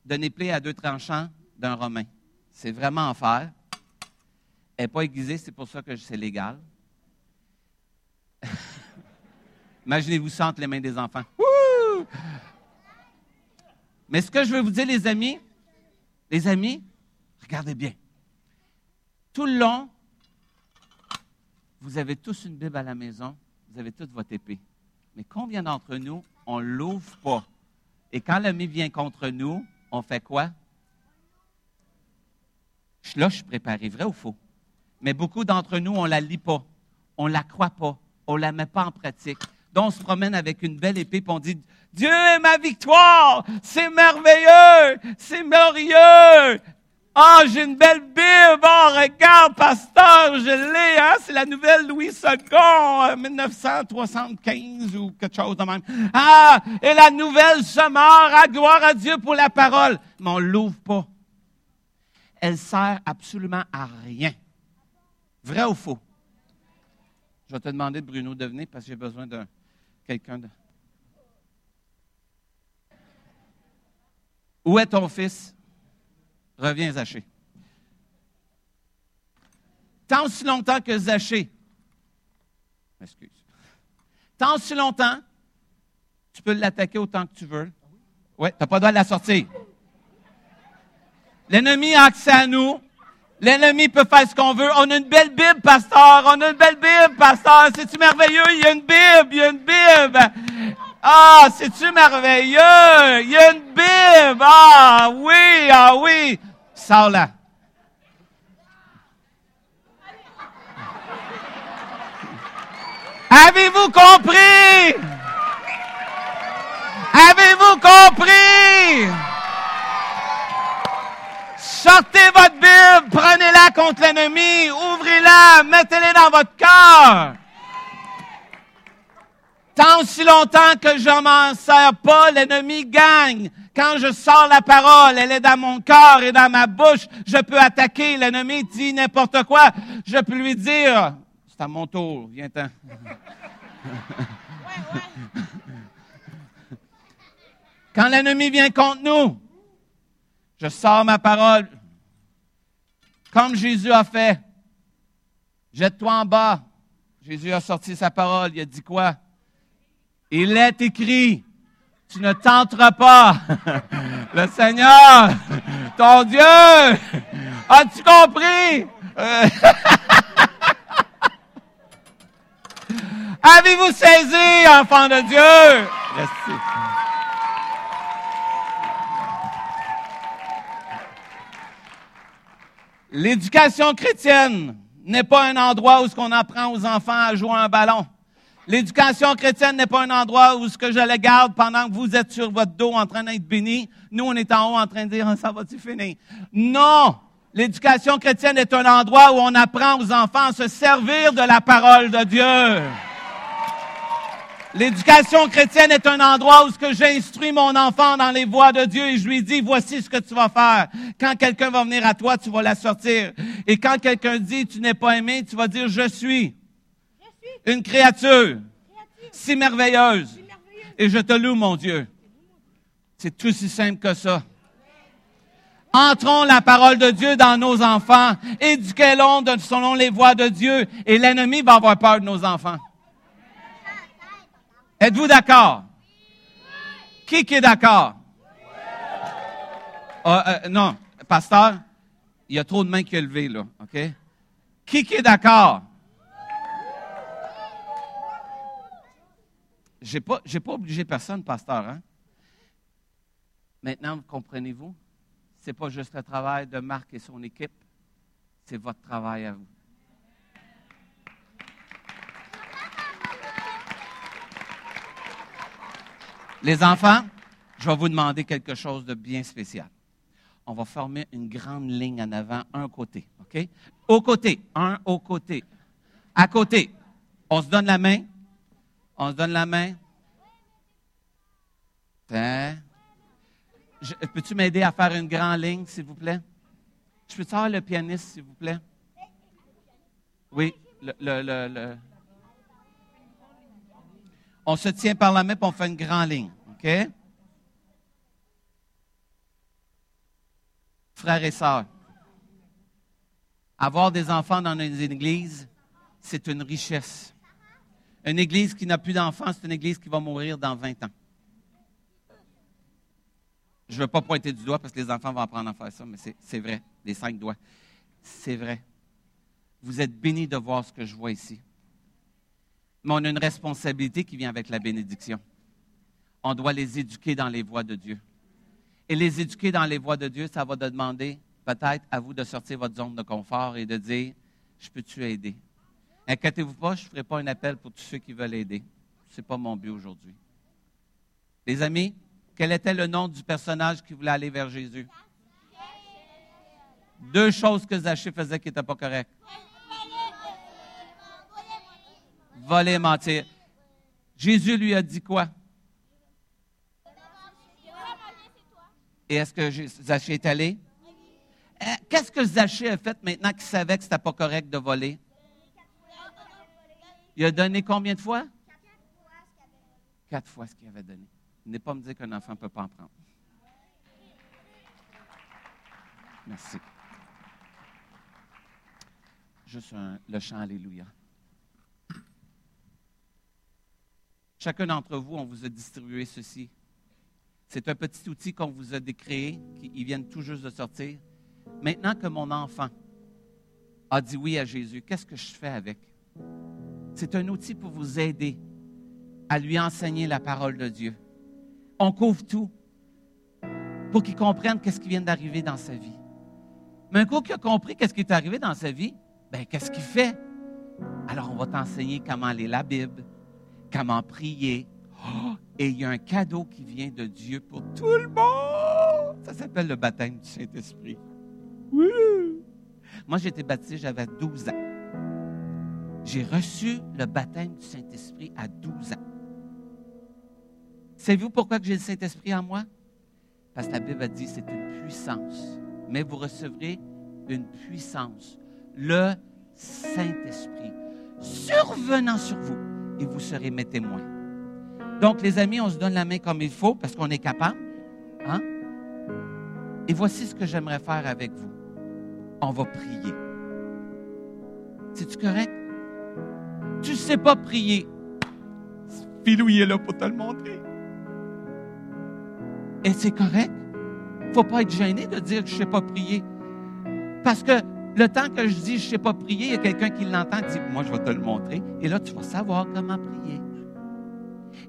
Speaker 2: d'une épée à deux tranchants d'un Romain. C'est vraiment en fer. Elle n'est pas aiguisée, c'est pour ça que c'est légal. Imaginez-vous ça entre les mains des enfants. Mais ce que je veux vous dire, les amis, les amis, regardez bien. Tout le long, vous avez tous une Bible à la maison, vous avez toute votre épée. Mais combien d'entre nous, on ne l'ouvre pas? Et quand l'ennemi vient contre nous, on fait quoi? Là, je suis préparé, vrai ou faux? Mais beaucoup d'entre nous, on ne la lit pas, on ne la croit pas, on ne la met pas en pratique. Donc, on se promène avec une belle épée, et on dit, Dieu est ma victoire, c'est merveilleux, c'est merveilleux. Ah, j'ai une belle Bible. Oh, regarde, pasteur, je l'ai, hein? C'est la nouvelle Louis II, 1975 ou quelque chose de même. Ah, et la nouvelle semeur, à gloire à Dieu pour la parole. Mais on l'ouvre pas. Elle sert absolument à rien. Vrai ou faux? Je vais te demander, Bruno, de venir parce que j'ai besoin de quelqu'un de. Où est ton fils? Reviens, Zachée. Tant si longtemps que Zachée, excuse, tant si longtemps, tu peux l'attaquer autant que tu veux. Oui, tu n'as pas le droit de la sortir. L'ennemi a accès à nous. L'ennemi peut faire ce qu'on veut. On a une belle Bible, pasteur. On a une belle Bible, pasteur. C'est-tu merveilleux? Il y a une Bible. Il y a une Bible. Ah, c'est-tu merveilleux? Il y a une Bible. Ah oui, ah oui. Sors-la. Avez-vous compris? Avez-vous compris? Sortez votre Bible, prenez-la contre l'ennemi, ouvrez-la, mettez-la dans votre cœur. Tant aussi longtemps que je m'en sers pas, l'ennemi gagne. Quand je sors la parole, elle est dans mon cœur et dans ma bouche, je peux attaquer. L'ennemi dit n'importe quoi. Je peux lui dire, c'est à mon tour, viens-t'en. Quand l'ennemi vient contre nous, je sors ma parole comme Jésus a fait. Jette-toi en bas. Jésus a sorti sa parole. Il a dit quoi? Il est écrit, tu ne tenteras pas le Seigneur, ton Dieu. As-tu compris? Avez-vous saisi, enfant de Dieu? Merci. L'éducation chrétienne n'est pas un endroit où ce qu'on apprend aux enfants à jouer un ballon. L'éducation chrétienne n'est pas un endroit où ce que je le garde pendant que vous êtes sur votre dos en train d'être béni. Nous, on est en haut en train de dire, ah, ça va-tu finir? Non! L'éducation chrétienne est un endroit où on apprend aux enfants à se servir de la parole de Dieu. L'éducation chrétienne est un endroit où ce que j'instruis mon enfant dans les voies de Dieu et je lui dis, voici ce que tu vas faire. Quand quelqu'un va venir à toi, tu vas la sortir. Et quand quelqu'un dit, tu n'es pas aimé, tu vas dire, je suis une créature si merveilleuse. Et je te loue, mon Dieu. C'est tout si simple que ça. Entrons la parole de Dieu dans nos enfants. Éduquez-les selon les voies de Dieu. Et l'ennemi va avoir peur de nos enfants. Êtes-vous d'accord? Qui, qui est d'accord? Ah, euh, non, pasteur, il y a trop de mains qui sont levées, là, OK? Qui, qui est d'accord? J'ai pas, j'ai pas obligé personne, pasteur, hein? Maintenant, comprenez-vous? C'est pas juste le travail de Marc et son équipe, c'est votre travail à vous. Les enfants, je vais vous demander quelque chose de bien spécial. On va former une grande ligne en avant, un côté, OK? Au côté, un au côté. À côté, on se donne la main. On se donne la main. Peux-tu m'aider à faire une grande ligne, s'il vous plaît? Je peux avoir le pianiste, s'il vous plaît? Oui, le, le, le on se tient par la main et on fait une grande ligne. OK? Frères et sœurs, avoir des enfants dans une église, c'est une richesse. Une église qui n'a plus d'enfants, c'est une église qui va mourir dans 20 ans. Je ne veux pas pointer du doigt parce que les enfants vont apprendre à faire ça, mais c'est vrai, les cinq doigts. C'est vrai. Vous êtes bénis de voir ce que je vois ici mais on a une responsabilité qui vient avec la bénédiction. On doit les éduquer dans les voies de Dieu. Et les éduquer dans les voies de Dieu, ça va demander peut-être à vous de sortir votre zone de confort et de dire, je peux-tu aider? Inquiétez-vous pas, je ne ferai pas un appel pour tous ceux qui veulent aider. Ce n'est pas mon but aujourd'hui. Les amis, quel était le nom du personnage qui voulait aller vers Jésus? Deux choses que Zachée faisait qui n'étaient pas correctes voler, mentir. Jésus lui a dit quoi? Et est-ce que Zachée est allé? Euh, qu'est-ce que Zachée a fait maintenant qu'il savait que ce n'était pas correct de voler? Il a donné combien de fois? Quatre fois ce qu'il avait donné. Ne pas me dire qu'un enfant ne peut pas en prendre. Merci. Juste le chant Alléluia. Chacun d'entre vous, on vous a distribué ceci. C'est un petit outil qu'on vous a décréé, qui viennent tout juste de sortir. Maintenant que mon enfant a dit oui à Jésus, qu'est-ce que je fais avec? C'est un outil pour vous aider à lui enseigner la parole de Dieu. On couvre tout pour qu'il comprenne qu'est-ce qui vient d'arriver dans sa vie. Mais un coup qu'il a compris qu'est-ce qui est arrivé dans sa vie, ben qu'est-ce qu'il fait? Alors, on va t'enseigner comment lire la Bible, comment prier. Oh, et il y a un cadeau qui vient de Dieu pour tout le monde. Ça s'appelle le baptême du Saint-Esprit. Oui. Moi, j'ai été baptisé, j'avais 12 ans. J'ai reçu le baptême du Saint-Esprit à 12 ans. Savez-vous pourquoi j'ai le Saint-Esprit en moi? Parce que la Bible a dit c'est une puissance. Mais vous recevrez une puissance, le Saint-Esprit, survenant sur vous, et vous serez mes témoins. Donc, les amis, on se donne la main comme il faut parce qu'on est capable. Hein? Et voici ce que j'aimerais faire avec vous. On va prier. C'est-tu correct? Tu ne sais pas prier. Philou, il est là pour te le montrer. Et c'est correct. Il ne faut pas être gêné de dire que je ne sais pas prier. Parce que le temps que je dis je ne sais pas prier, il y a quelqu'un qui l'entend et dit Moi, je vais te le montrer. Et là, tu vas savoir comment prier.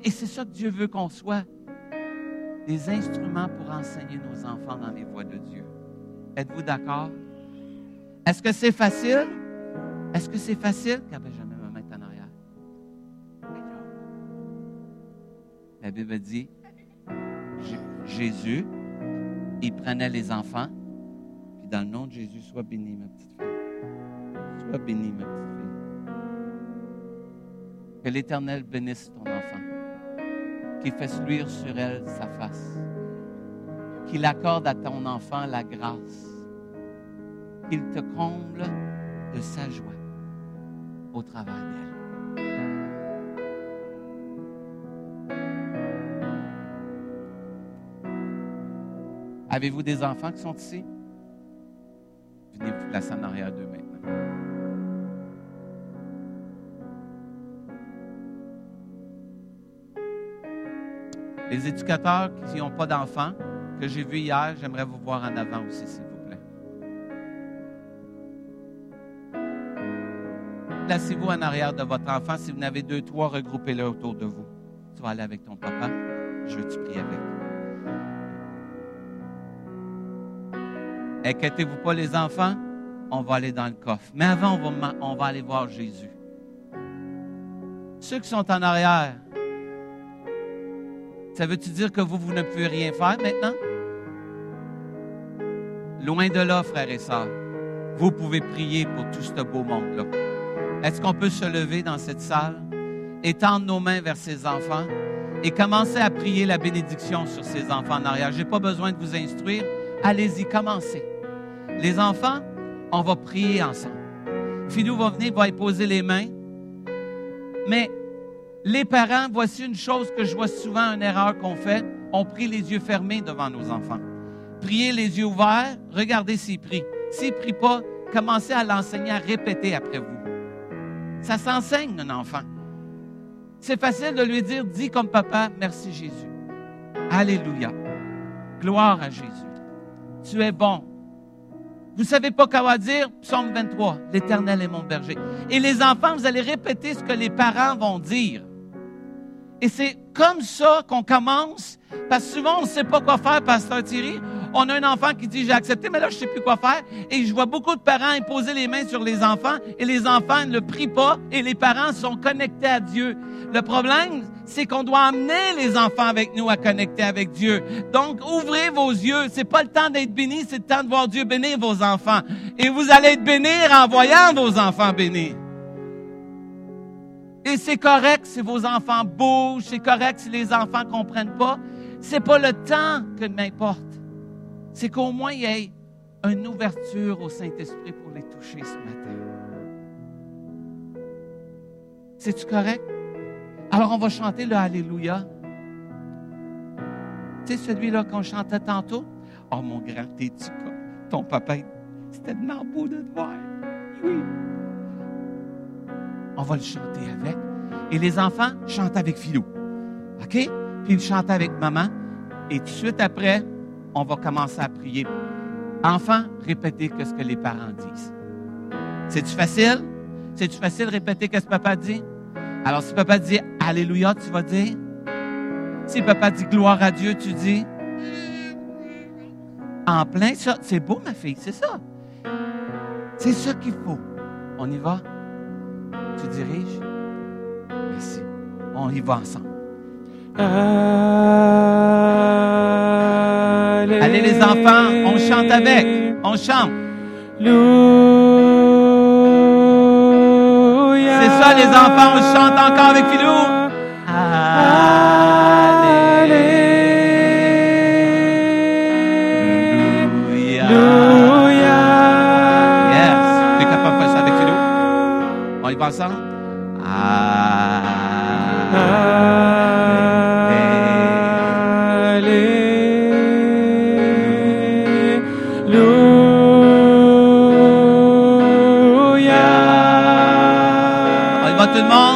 Speaker 2: Et c'est ça que Dieu veut qu'on soit des instruments pour enseigner nos enfants dans les voies de Dieu. Êtes-vous d'accord? Est-ce que c'est facile? Est-ce que c'est facile? Car ben, jamais me mettre en arrière. La Bible dit Jésus, il prenait les enfants, dans le nom de Jésus, sois béni, ma petite fille. Sois béni, ma petite fille. Que l'Éternel bénisse ton enfant, qu'il fasse luire sur elle sa face, qu'il accorde à ton enfant la grâce, qu'il te comble de sa joie au travers d'elle. Avez-vous des enfants qui sont ici? Placer en arrière d'eux maintenant. Les éducateurs qui n'ont pas d'enfants, que j'ai vus hier, j'aimerais vous voir en avant aussi, s'il vous plaît. Placez-vous en arrière de votre enfant. Si vous en avez deux, trois, regroupez-les autour de vous. Tu vas aller avec ton papa. Je veux que tu avec. Inquiétez-vous pas, les enfants, on va aller dans le coffre. Mais avant, on va, aller voir Jésus. Ceux qui sont en arrière, ça veut-tu dire que vous, vous ne pouvez rien faire maintenant? Loin de là, frères et sœurs. Vous pouvez prier pour tout ce beau monde-là. Est-ce qu'on peut se lever dans cette salle, étendre nos mains vers ces enfants et commencer à prier la bénédiction sur ces enfants en arrière? Je n'ai pas besoin de vous instruire. Allez-y, commencez. Les enfants, on va prier ensemble. Philou va venir, va y poser les mains. Mais les parents, voici une chose que je vois souvent, une erreur qu'on fait. On prie les yeux fermés devant nos enfants. Priez les yeux ouverts, regardez s'ils prient. S'ils ne prient pas, commencez à l'enseigner à répéter après vous. Ça s'enseigne, un enfant. C'est facile de lui dire, dis comme papa, merci Jésus. Alléluia. Gloire à Jésus. Tu es bon. Vous savez pas quoi dire? Psaume 23, l'Éternel est mon berger. Et les enfants, vous allez répéter ce que les parents vont dire. Et c'est comme ça qu'on commence, parce souvent, on ne sait pas quoi faire, Pasteur Thierry. On a un enfant qui dit, j'ai accepté, mais là, je sais plus quoi faire. Et je vois beaucoup de parents imposer les mains sur les enfants, et les enfants ne le prient pas, et les parents sont connectés à Dieu. Le problème, c'est qu'on doit amener les enfants avec nous à connecter avec Dieu. Donc, ouvrez vos yeux. C'est pas le temps d'être béni, c'est le temps de voir Dieu bénir vos enfants. Et vous allez être bénir en voyant vos enfants bénis. Et c'est correct si vos enfants bougent, c'est correct si les enfants comprennent pas. C'est pas le temps que m'importe. C'est qu'au moins il y ait une ouverture au Saint-Esprit pour les toucher ce matin. C'est-tu correct? Alors on va chanter le Alléluia. Tu sais, celui-là qu'on chantait tantôt? Oh mon grand, t'es-tu Ton papa, c'était tellement beau de te voir. Oui. On va le chanter avec. Et les enfants chantent avec Philou. OK? Puis ils chantent avec maman. Et tout de suite après, on va commencer à prier. Enfants, répétez ce que les parents disent. C'est-tu facile? C'est-tu facile de répéter ce que papa dit? Alors, si papa dit Alléluia, tu vas dire? Si papa dit gloire à Dieu, tu dis? En plein ça. C'est beau, ma fille, c'est ça. C'est ça qu'il faut. On y va? Tu diriges? Merci. On y va ensemble. Allez les enfants, on chante avec. On chante. C'est ça les enfants, on chante encore avec Philou. Alléluia. Yes. Tu es capable de faire ça avec Philou? On y va ensemble? On y va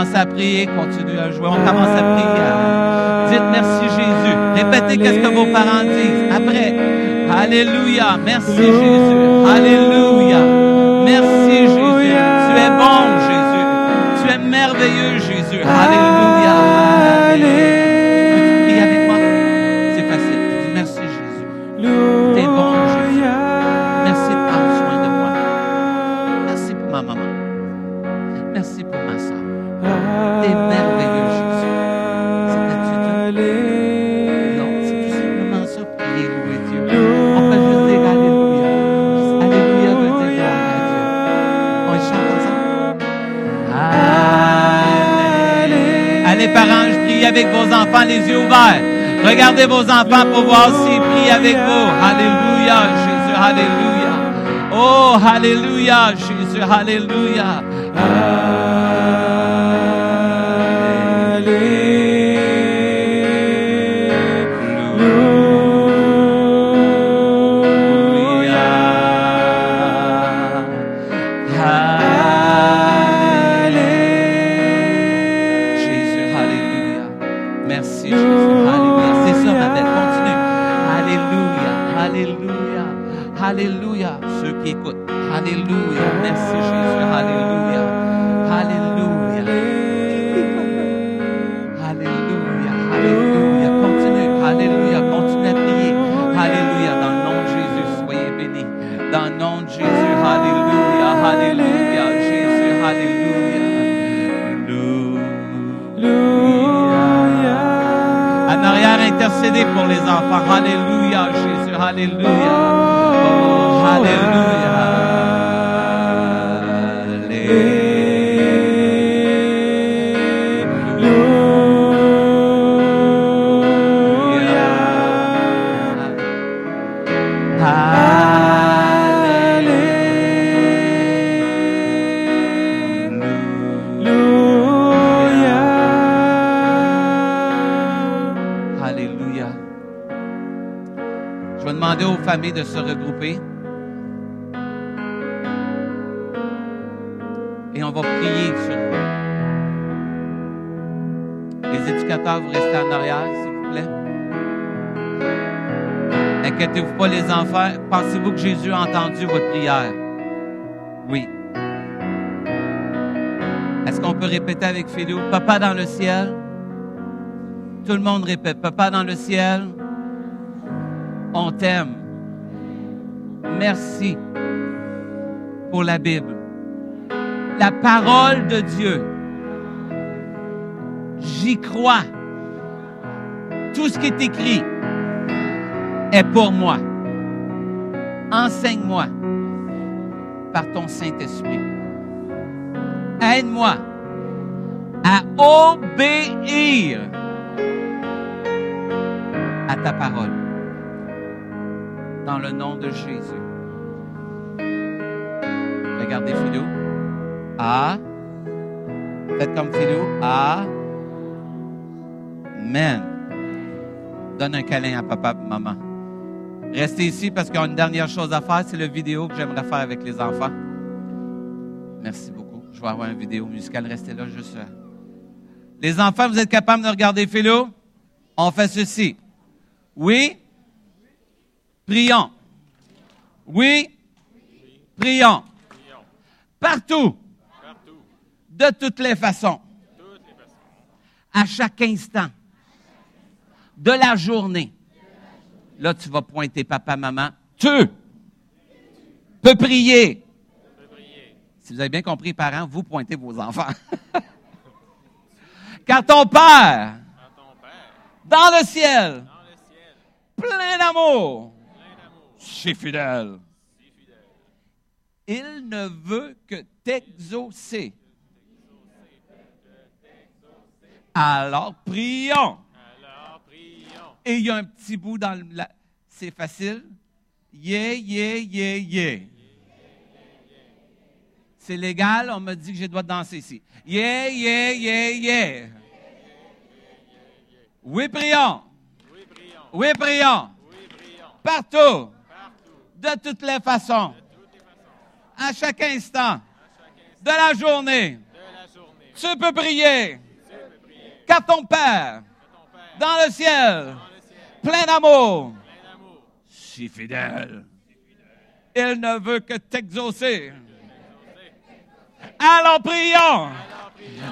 Speaker 2: Commencez à prier, continuez à jouer. On commence à prier. Dites merci Jésus. Répétez qu'est-ce que vos parents disent. Après, Alléluia. Merci Jésus. Alléluia. Merci Jésus. Regardez vos enfants pour voir s'ils prient avec vous. Alléluia, Jésus, Alléluia. Oh, Alléluia, Jésus, Alléluia. Pour les enfants. Alléluia, Jésus, Alléluia. Oh, Alléluia. De se regrouper. Et on va prier sur vous. Les éducateurs, vous restez en arrière, s'il vous plaît. Inquiétez-vous pas, les enfants. Pensez-vous que Jésus a entendu votre prière? Oui. Est-ce qu'on peut répéter avec Philou? Papa dans le ciel? Tout le monde répète. Papa dans le ciel. On t'aime. Merci pour la Bible. La parole de Dieu. J'y crois. Tout ce qui est écrit est pour moi. Enseigne-moi par ton Saint-Esprit. Aide-moi à obéir à ta parole. Dans le nom de Jésus. Regardez Philou. A. Faites comme Philou. A. Amen. Donne un câlin à papa et maman. Restez ici parce qu'il y a une dernière chose à faire. C'est le vidéo que j'aimerais faire avec les enfants. Merci beaucoup. Je vais avoir une vidéo musicale. Restez là juste. euh. Les enfants, vous êtes capables de regarder Philo? On fait ceci. Oui? Prions. Oui? Prions. Partout. De toutes les façons. À chaque instant. De la journée. Là, tu vas pointer papa, maman. Tu peux prier. Si vous avez bien compris, parents, vous pointez vos enfants. Car ton Père, dans le ciel, plein d'amour, c'est fidèle. Il ne veut que t'exaucer. Alors prions.
Speaker 3: Alors prions.
Speaker 2: Et il y a un petit bout dans le. C'est facile. Yeah, yeah, yeah, yeah. C'est légal, on m'a dit que droit de danser ici. Yeah, yeah, yeah, yeah. Oui, prions.
Speaker 3: Oui, prions.
Speaker 2: Oui, prions. Partout. De toutes les façons. À chaque instant. De la journée. Tu peux prier. Car ton Père, dans le ciel, plein d'amour, si fidèle. Il ne veut que t'exaucer. Alors prions.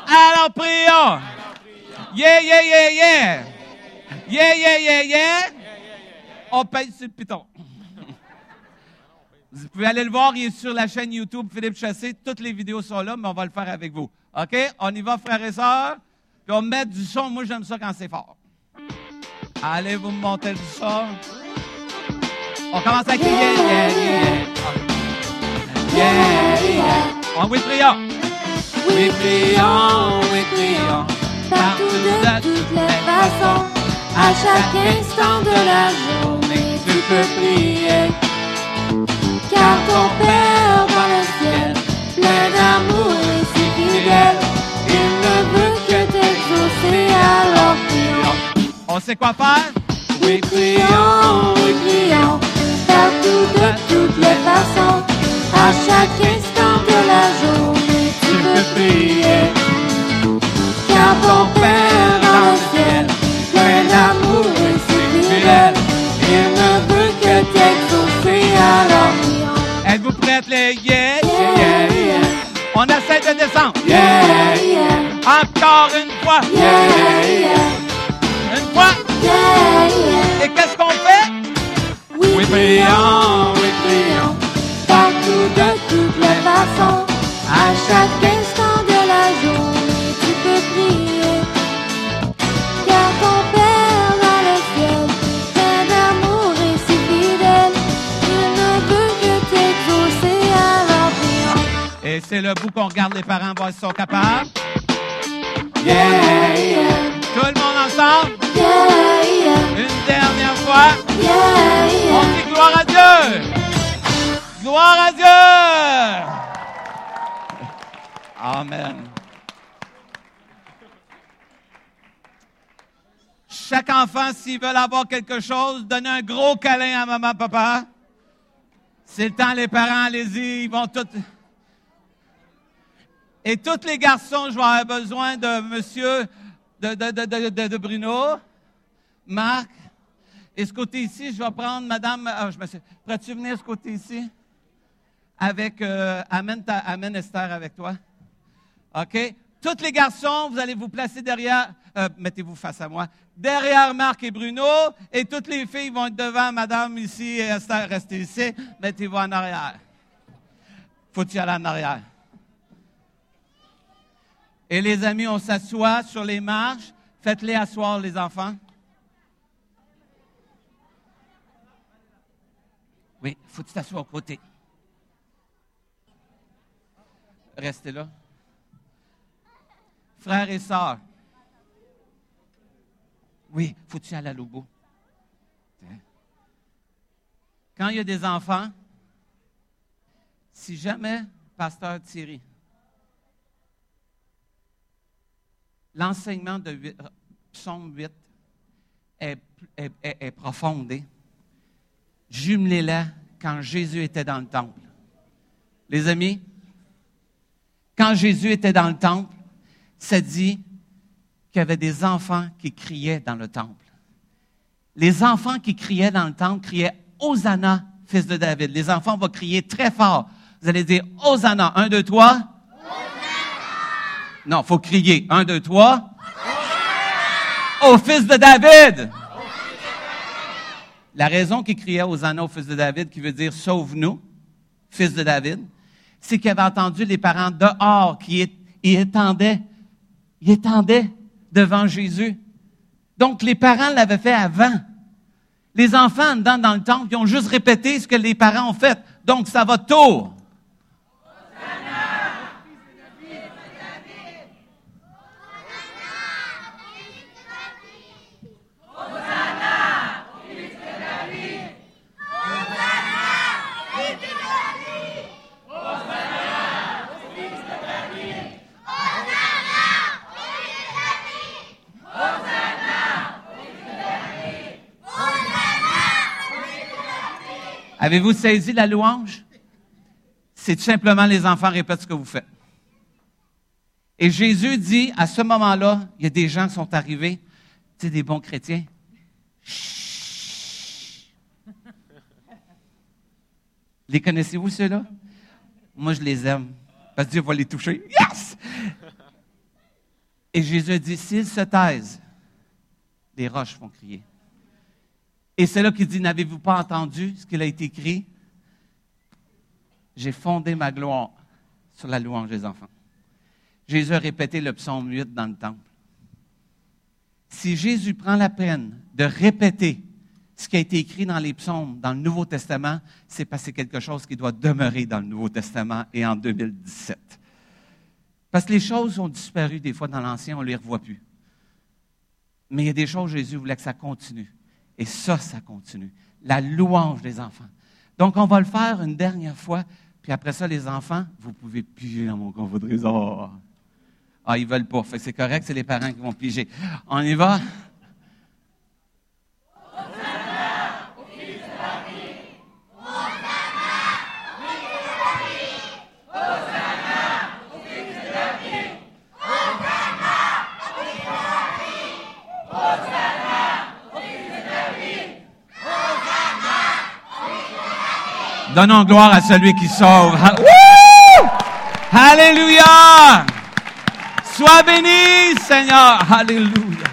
Speaker 3: alors prions.
Speaker 2: Yeah, yeah, yeah, yeah. Yeah, yeah, yeah, yeah. On pèse sur le piton. Vous pouvez aller le voir, il est sur la chaîne YouTube Philippe Chassé. Toutes les vidéos sont là, mais on va le faire avec vous. OK? On y va, frères et sœurs. Puis on met du son. Moi, j'aime ça quand c'est fort. Allez, vous me montez du son. On commence avec yeah, yeah, yeah. Yeah, yeah. On oui, prions. Oui, prions, oui, prions.
Speaker 4: Partout de toutes les façons, à chaque instant de la journée, tu peux prier. Car ton Père dans le ciel, plein d'amour et si fidèle, il ne veut que t'exaucer, alors prions.
Speaker 2: On sait quoi faire?
Speaker 4: Oui, prions, oui, prions, partout de toutes les façons, à chaque instant de la journée, tu peux prier. Car ton Père dans le ciel, plein d'amour et si fidèle, il ne veut
Speaker 2: les yeah,
Speaker 4: Yeah,
Speaker 2: yeah,
Speaker 4: yeah,
Speaker 2: On essaie de descendre.
Speaker 4: yeah, yeah,
Speaker 2: Encore une fois.
Speaker 4: yeah, yeah,
Speaker 2: Une fois.
Speaker 4: yeah, yeah.
Speaker 2: Et qu'est-ce qu'on fait?
Speaker 4: Oui,
Speaker 2: Oui, oui, prions.
Speaker 4: Partout de toutes les façons, à chaque instant Et
Speaker 2: c'est le bout qu'on regarde les parents voir s'ils sont capables.
Speaker 4: Yeah, yeah,
Speaker 2: Tout le monde ensemble?
Speaker 4: yeah, yeah,
Speaker 2: Une dernière fois.
Speaker 4: yeah,
Speaker 2: On dit gloire à Dieu. Gloire à Dieu. Amen. Chaque enfant, s'ils veulent avoir quelque chose, donnez un gros câlin à maman, papa. C'est le temps, les parents, allez-y, ils vont tous. Et tous les garçons, je vais avoir besoin de monsieur, de, Bruno, Marc. Et ce côté ici, je vais prendre madame. ah, je me suis. Pourrais-tu venir ce côté ici? Avec. euh, amène, ta- amène Esther avec toi. OK? Tous les garçons, vous allez vous placer derrière. euh, Mettez-vous face à moi. Derrière Marc et Bruno. Et toutes les filles vont être devant madame ici et Esther, restez ici. Mettez-vous en arrière. Faut-il aller en arrière? Et les amis, on s'assoit sur les marches. Faites-les asseoir, les enfants. Oui, faut que tu t'assoies au côté. Restez là. Frères et sœurs. Oui, faut que tu ailles à l'obo. Quand il y a des enfants, si jamais, pasteur Thierry, l'enseignement de psaume 8 est, est, est-. Jumelez-la quand Jésus était dans le temple. Les amis, quand Jésus était dans le temple, ça dit qu'il y avait des enfants qui criaient dans le temple. Les enfants qui criaient dans le temple criaient Hosanna, fils de David. Les enfants vont crier très fort. Vous allez dire Hosanna. Un, deux, trois. Non, faut crier. Un, deux, trois. Au fils de David. La raison qu'il criait Hosanna au fils de David, qui veut dire sauve-nous, fils de David, c'est qu'il avait entendu les parents dehors qui étendaient, ils étendaient devant Jésus. Donc, les parents l'avaient fait avant. Les enfants, dans le temple, ils ont juste répété ce que les parents ont fait. Donc, ça va tour. Avez-vous saisi la louange? C'est tout simplement les enfants répètent ce que vous faites. Et Jésus dit, à ce moment-là, il y a des gens qui sont arrivés, tu sais, des bons chrétiens. Chut. Les connaissez-vous ceux-là? Moi, je les aime. Parce que Dieu va les toucher. Yes! Et Jésus dit, s'ils se taisent, les roches vont crier. Et c'est là qu'il dit, n'avez-vous pas entendu ce qu'il a été écrit? J'ai fondé ma gloire sur la louange des enfants. Jésus a répété le psaume 8 dans le temple. Si Jésus prend la peine de répéter ce qui a été écrit dans les psaumes, dans le Nouveau Testament, c'est parce que c'est quelque chose qui doit demeurer dans le Nouveau Testament et en 2017. Parce que les choses ont disparu des fois dans l'Ancien, on ne les revoit plus. Mais il y a des choses, Jésus voulait que ça continue. Et ça, ça continue. La louange des enfants. Donc, on va le faire une dernière fois. Puis après ça, les enfants, vous pouvez piger dans mon convoi de trésor. Ah, ils veulent pas. Fait c'est correct, c'est les parents qui vont piger. On y va? Donnons gloire à celui qui sauve. Wouh! Alléluia! Sois béni, Seigneur. Alléluia.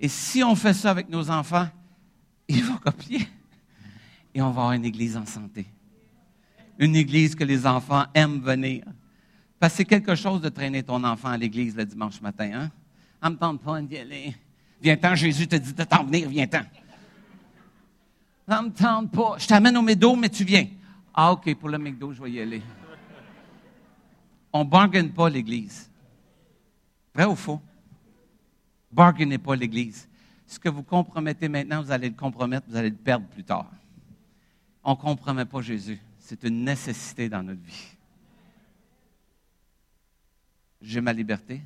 Speaker 2: Et si on fait ça avec nos enfants, ils vont copier. Et on va avoir une église en santé. Une église que les enfants aiment venir. Parce que c'est quelque chose de traîner ton enfant à l'église le dimanche matin. Hein? On me tente pas d'y aller. Viens-t'en, Jésus te dit de t'en venir, viens-t'en. Ça me tente pas. Je t'amène au McDo, mais tu viens. Ah, OK, pour le McDo, je vais y aller. On bargaine pas l'Église. Vrai ou faux? Bargainez pas l'Église. Ce que vous compromettez maintenant, vous allez le compromettre, vous allez le perdre plus tard. On ne compromet pas Jésus. C'est une nécessité dans notre vie. J'ai ma liberté.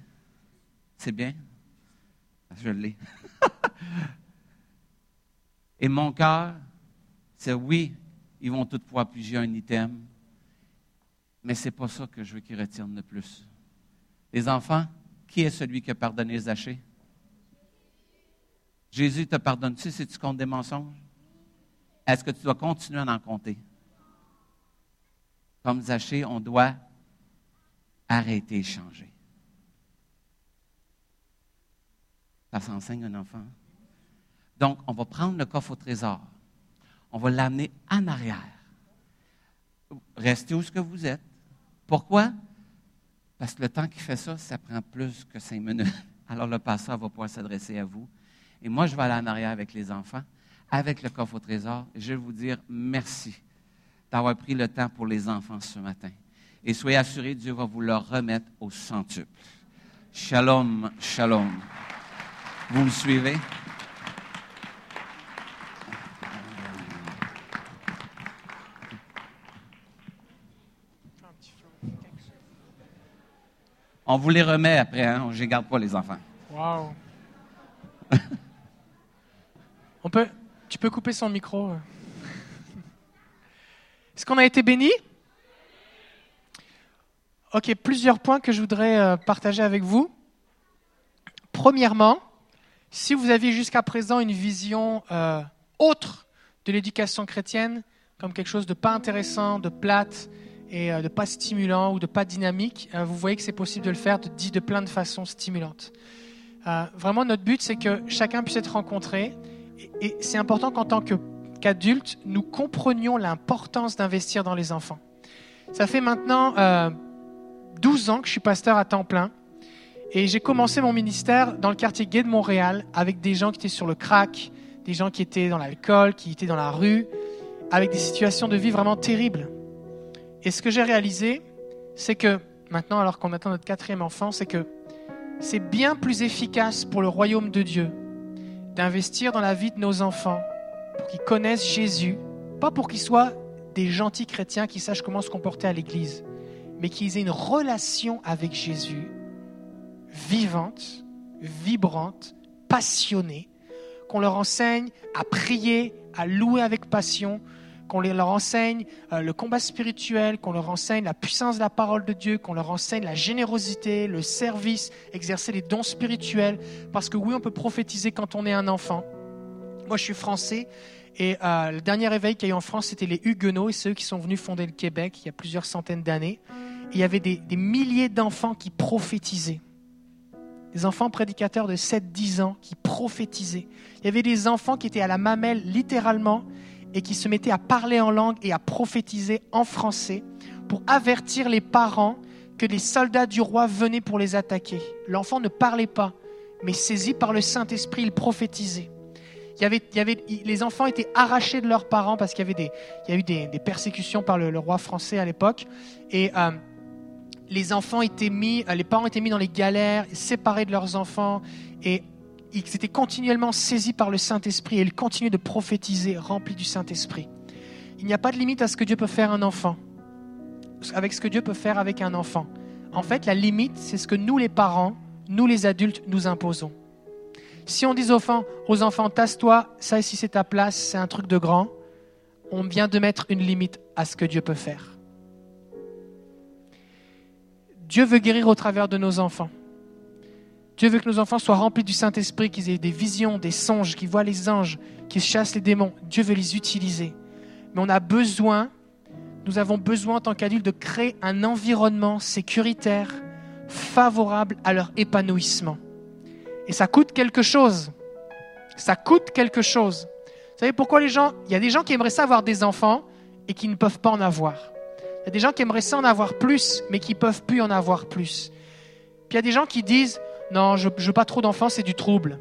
Speaker 2: C'est bien? Je l'ai. Et mon cœur, oui, ils vont piger un item, mais ce n'est pas ça que je veux qu'ils retiennent le plus. Les enfants, qui est celui qui a pardonné Zachée? Jésus te pardonne-tu si tu comptes des mensonges? Est-ce que tu dois continuer à en compter? Comme Zachée, on doit arrêter et changer. Ça s'enseigne un enfant. Donc, on va prendre le coffre au trésor. On va l'amener en arrière. Restez où ce que vous êtes. Pourquoi? Parce que le temps qu'il fait ça, ça prend plus que cinq minutes. Alors le pasteur va pouvoir s'adresser à vous. Et moi, je vais aller en arrière avec les enfants, avec le coffre au trésor. Je vais vous dire merci d'avoir pris le temps pour les enfants ce matin. Et soyez assurés, Dieu va vous le remettre au centuple. Shalom, shalom. Vous me suivez? On vous les remet après, hein? Je les garde pas, les enfants.
Speaker 1: Wow. On peut, tu peux couper son micro. Est-ce qu'on a été béni Ok, plusieurs points que je voudrais euh, partager avec vous. Premièrement, si vous aviez jusqu'à présent une vision euh, autre de l'éducation chrétienne, comme quelque chose de pas intéressant, de plate et euh, de pas stimulant ou de pas dynamique, euh, vous voyez que c'est possible de le faire de, de plein de façons stimulantes. Euh, vraiment, notre but, c'est que chacun puisse être rencontré. Et, c'est important qu'en tant qu'adultes, nous comprenions l'importance d'investir dans les enfants. Ça fait maintenant euh, 12 ans que je suis pasteur à temps plein. Et j'ai commencé mon ministère dans le quartier gay de Montréal avec des gens qui étaient sur le crack, des gens qui étaient dans l'alcool, qui étaient dans la rue, avec des situations de vie vraiment terribles. Et ce que j'ai réalisé, c'est que maintenant, alors qu'on attend notre quatrième enfant, c'est que c'est bien plus efficace pour le royaume de Dieu d'investir dans la vie de nos enfants pour qu'ils connaissent Jésus, pas pour qu'ils soient des gentils chrétiens qui sachent comment se comporter à l'église, mais qu'ils aient une relation avec Jésus vivante, vibrante, passionnée, qu'on leur enseigne à prier, à louer avec passion, qu'on leur enseigne euh, le combat spirituel, qu'on leur enseigne la puissance de la parole de Dieu, qu'on leur enseigne la générosité, le service, exercer les dons spirituels. Parce que oui, on peut prophétiser quand on est un enfant. Moi, je suis français et euh, le dernier réveil qu'il y a eu en France, c'était les Huguenots et ceux qui sont venus fonder le Québec il y a plusieurs centaines d'années. Il y avait des, des milliers d'enfants qui prophétisaient. Des enfants prédicateurs de 7-10 ans qui prophétisaient. Il y avait des enfants qui étaient à la mamelle littéralement et qui se mettaient à parler en langue et à prophétiser en français pour avertir les parents que les soldats du roi venaient pour les attaquer. L'enfant ne parlait pas, mais saisi par le Saint-Esprit, il prophétisait. Il y avait, il y avait, les enfants étaient arrachés de leurs parents parce qu'il y avait des, il y a eu des, persécutions par le, le roi français à l'époque. Et euh, les enfants étaient mis, euh, les parents étaient mis dans les galères, séparés de leurs enfants, et ils étaient continuellement saisis par le Saint-Esprit, et ils continuaient de prophétiser, remplis du Saint-Esprit. Il n'y a pas de limite à ce que Dieu peut faire un enfant, avec ce que Dieu peut faire avec un enfant. En fait, la limite, c'est ce que nous, les parents, nous, les adultes, nous imposons. Si on dit aux enfants, aux enfants tasse-toi, ça ici c'est ta place, c'est un truc de grand, on vient de mettre une limite à ce que Dieu peut faire. Dieu veut guérir au travers de nos enfants. Dieu veut que nos enfants soient remplis du Saint-Esprit, qu'ils aient des visions, des songes, qu'ils voient les anges, qu'ils chassent les démons. Dieu veut les utiliser. Mais on a besoin, nous avons besoin en tant qu'adultes de créer un environnement sécuritaire, favorable à leur épanouissement. Et ça coûte quelque chose. Ça coûte quelque chose. Vous savez pourquoi les gens... Il y a des gens qui aimeraient ça avoir des enfants et qui ne peuvent pas en avoir. Il y a des gens qui aimeraient ça en avoir plus, mais qui ne peuvent plus en avoir plus. Puis il y a des gens qui disent, non, je ne veux pas trop d'enfants, c'est du trouble.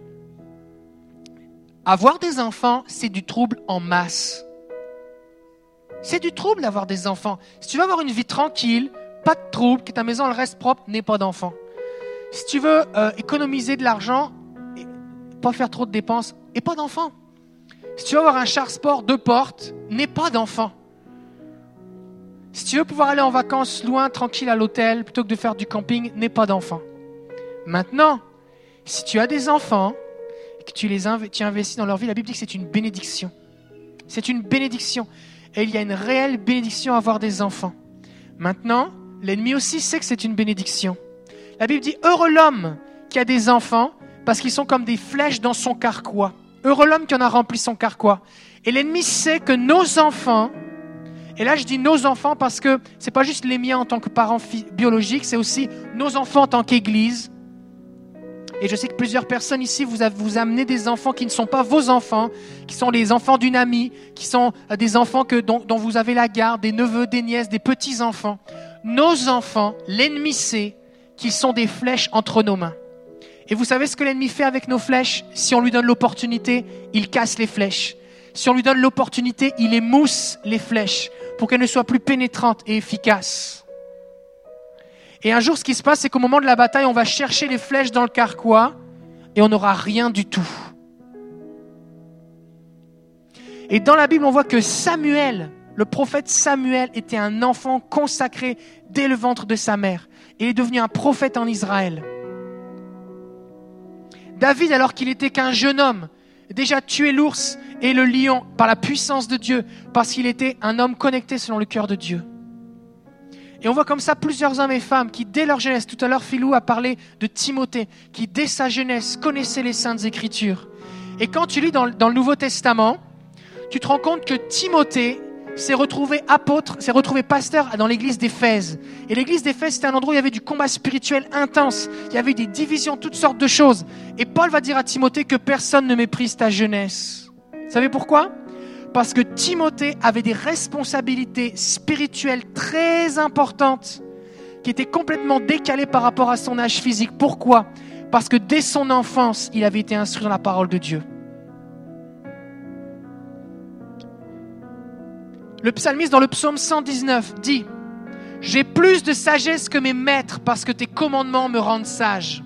Speaker 1: Avoir des enfants, c'est du trouble en masse. C'est du trouble d'avoir des enfants. Si tu veux avoir une vie tranquille, pas de trouble, que ta maison elle reste propre, n'aie pas d'enfants. Si tu veux euh, économiser de l'argent, pas faire trop de dépenses, et pas d'enfants. Si tu veux avoir un char sport deux portes, n'aie pas d'enfants. Si tu veux pouvoir aller en vacances loin, tranquille à l'hôtel, plutôt que de faire du camping, n'aie pas d'enfants. Maintenant, si tu as des enfants que tu les tu investis dans leur vie, la Bible dit que c'est une bénédiction. C'est une bénédiction. Et il y a une réelle bénédiction à avoir des enfants. Maintenant, l'ennemi aussi sait que c'est une bénédiction. La Bible dit Heureux l'homme qui a des enfants, parce qu'ils sont comme des flèches dans son carquois. Heureux l'homme qui en a rempli son carquois. Et l'ennemi sait que nos enfants, et là je dis nos enfants parce que c'est pas juste les miens en tant que parents biologiques, c'est aussi nos enfants en tant qu'Église. Et je sais que plusieurs personnes ici, vous, vous amenez des enfants qui ne sont pas vos enfants, qui sont les enfants d'une amie, qui sont euh, des enfants que, dont, dont vous avez la garde, des neveux, des nièces, des petits-enfants. Nos enfants, l'ennemi sait qu'ils sont des flèches entre nos mains. Et vous savez ce que l'ennemi fait avec nos flèches? Si on lui donne l'opportunité, il casse les flèches. Si on lui donne l'opportunité, il émousse les flèches pour qu'elles ne soient plus pénétrantes et efficaces. Et un jour, ce qui se passe, c'est qu'au moment de la bataille, on va chercher les flèches dans le carquois et on n'aura rien du tout. Et dans la Bible, on voit que Samuel, Le prophète Samuel était un enfant consacré dès le ventre de sa mère et est devenu un prophète en Israël. David, alors qu'il était qu'un jeune homme, déjà tué l'ours et le lion par la puissance de Dieu, parce qu'il était un homme connecté selon le cœur de Dieu. Et on voit comme ça plusieurs hommes et femmes qui, dès leur jeunesse, tout à l'heure Philou a parlé de Timothée, qui dès sa jeunesse connaissait les saintes écritures. Et quand tu lis dans, le Nouveau Testament, tu te rends compte que Timothée s'est retrouvé apôtre, s'est retrouvé pasteur dans l'église d'Éphèse. Et l'église d'Éphèse, c'était un endroit où il y avait du combat spirituel intense. Il y avait des divisions, toutes sortes de choses. Et Paul va dire à Timothée que personne ne méprise ta jeunesse. Vous savez pourquoi? Parce que Timothée avait des responsabilités spirituelles très importantes qui étaient complètement décalées par rapport à son âge physique. Pourquoi? Parce que dès son enfance, il avait été instruit dans la parole de Dieu. Le psalmiste dans le psaume 119 dit, J'ai plus de sagesse que mes maîtres parce que tes commandements me rendent sage.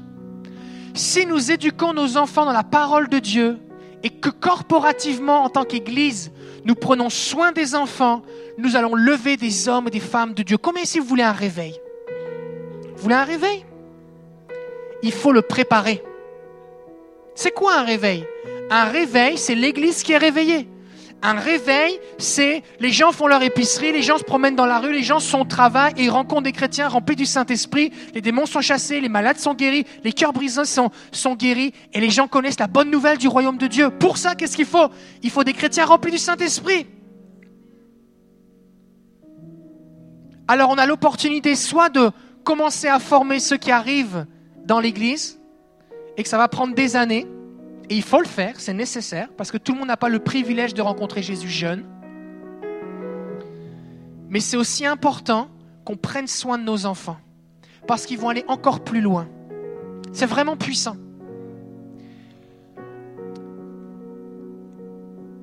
Speaker 1: Si nous éduquons nos enfants dans la parole de Dieu et que corporativement en tant qu'Église, nous prenons soin des enfants, nous allons lever des hommes et des femmes de Dieu. Combien ici vous voulez un réveil Vous voulez un réveil? Il faut le préparer. C'est quoi un réveil? Un réveil, c'est l'Église qui est réveillée. Un réveil, c'est les gens font leur épicerie, les gens se promènent dans la rue, les gens sont au travail et ils rencontrent des chrétiens remplis du Saint-Esprit, les démons sont chassés, les malades sont guéris, les cœurs brisés sont, sont guéris et les gens connaissent la bonne nouvelle du royaume de Dieu. Pour ça, qu'est-ce qu'il faut? Il faut des chrétiens remplis du Saint-Esprit. Alors on a l'opportunité soit de commencer à former ceux qui arrivent dans l'Église et que ça va prendre des années, et il faut le faire, c'est nécessaire, parce que tout le monde n'a pas le privilège de rencontrer Jésus jeune. Mais c'est aussi important qu'on prenne soin de nos enfants, parce qu'ils vont aller encore plus loin. C'est vraiment puissant.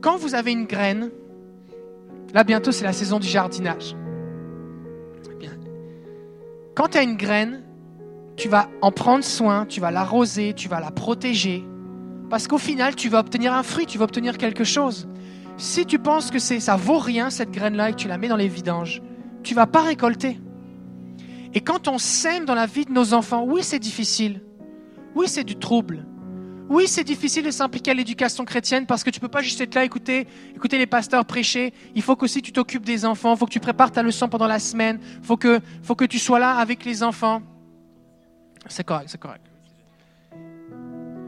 Speaker 1: Quand vous avez une graine, là bientôt c'est la saison du jardinage. Bien. Quand tu as une graine, tu vas en prendre soin, tu vas l'arroser, tu vas la protéger, parce qu'au final, tu vas obtenir un fruit, tu vas obtenir quelque chose. Si tu penses que ça vaut rien, cette graine-là, et que tu la mets dans les vidanges, tu vas pas récolter. Et quand on sème dans la vie de nos enfants, oui, c'est difficile. Oui, c'est du trouble. Oui, c'est difficile de s'impliquer à l'éducation chrétienne parce que tu peux pas juste être là, écouter, écouter les pasteurs prêcher. Il faut qu'aussi tu t'occupes des enfants. Il faut que tu prépares ta leçon pendant la semaine. Il faut que, faut que tu sois là avec les enfants. C'est correct, c'est correct.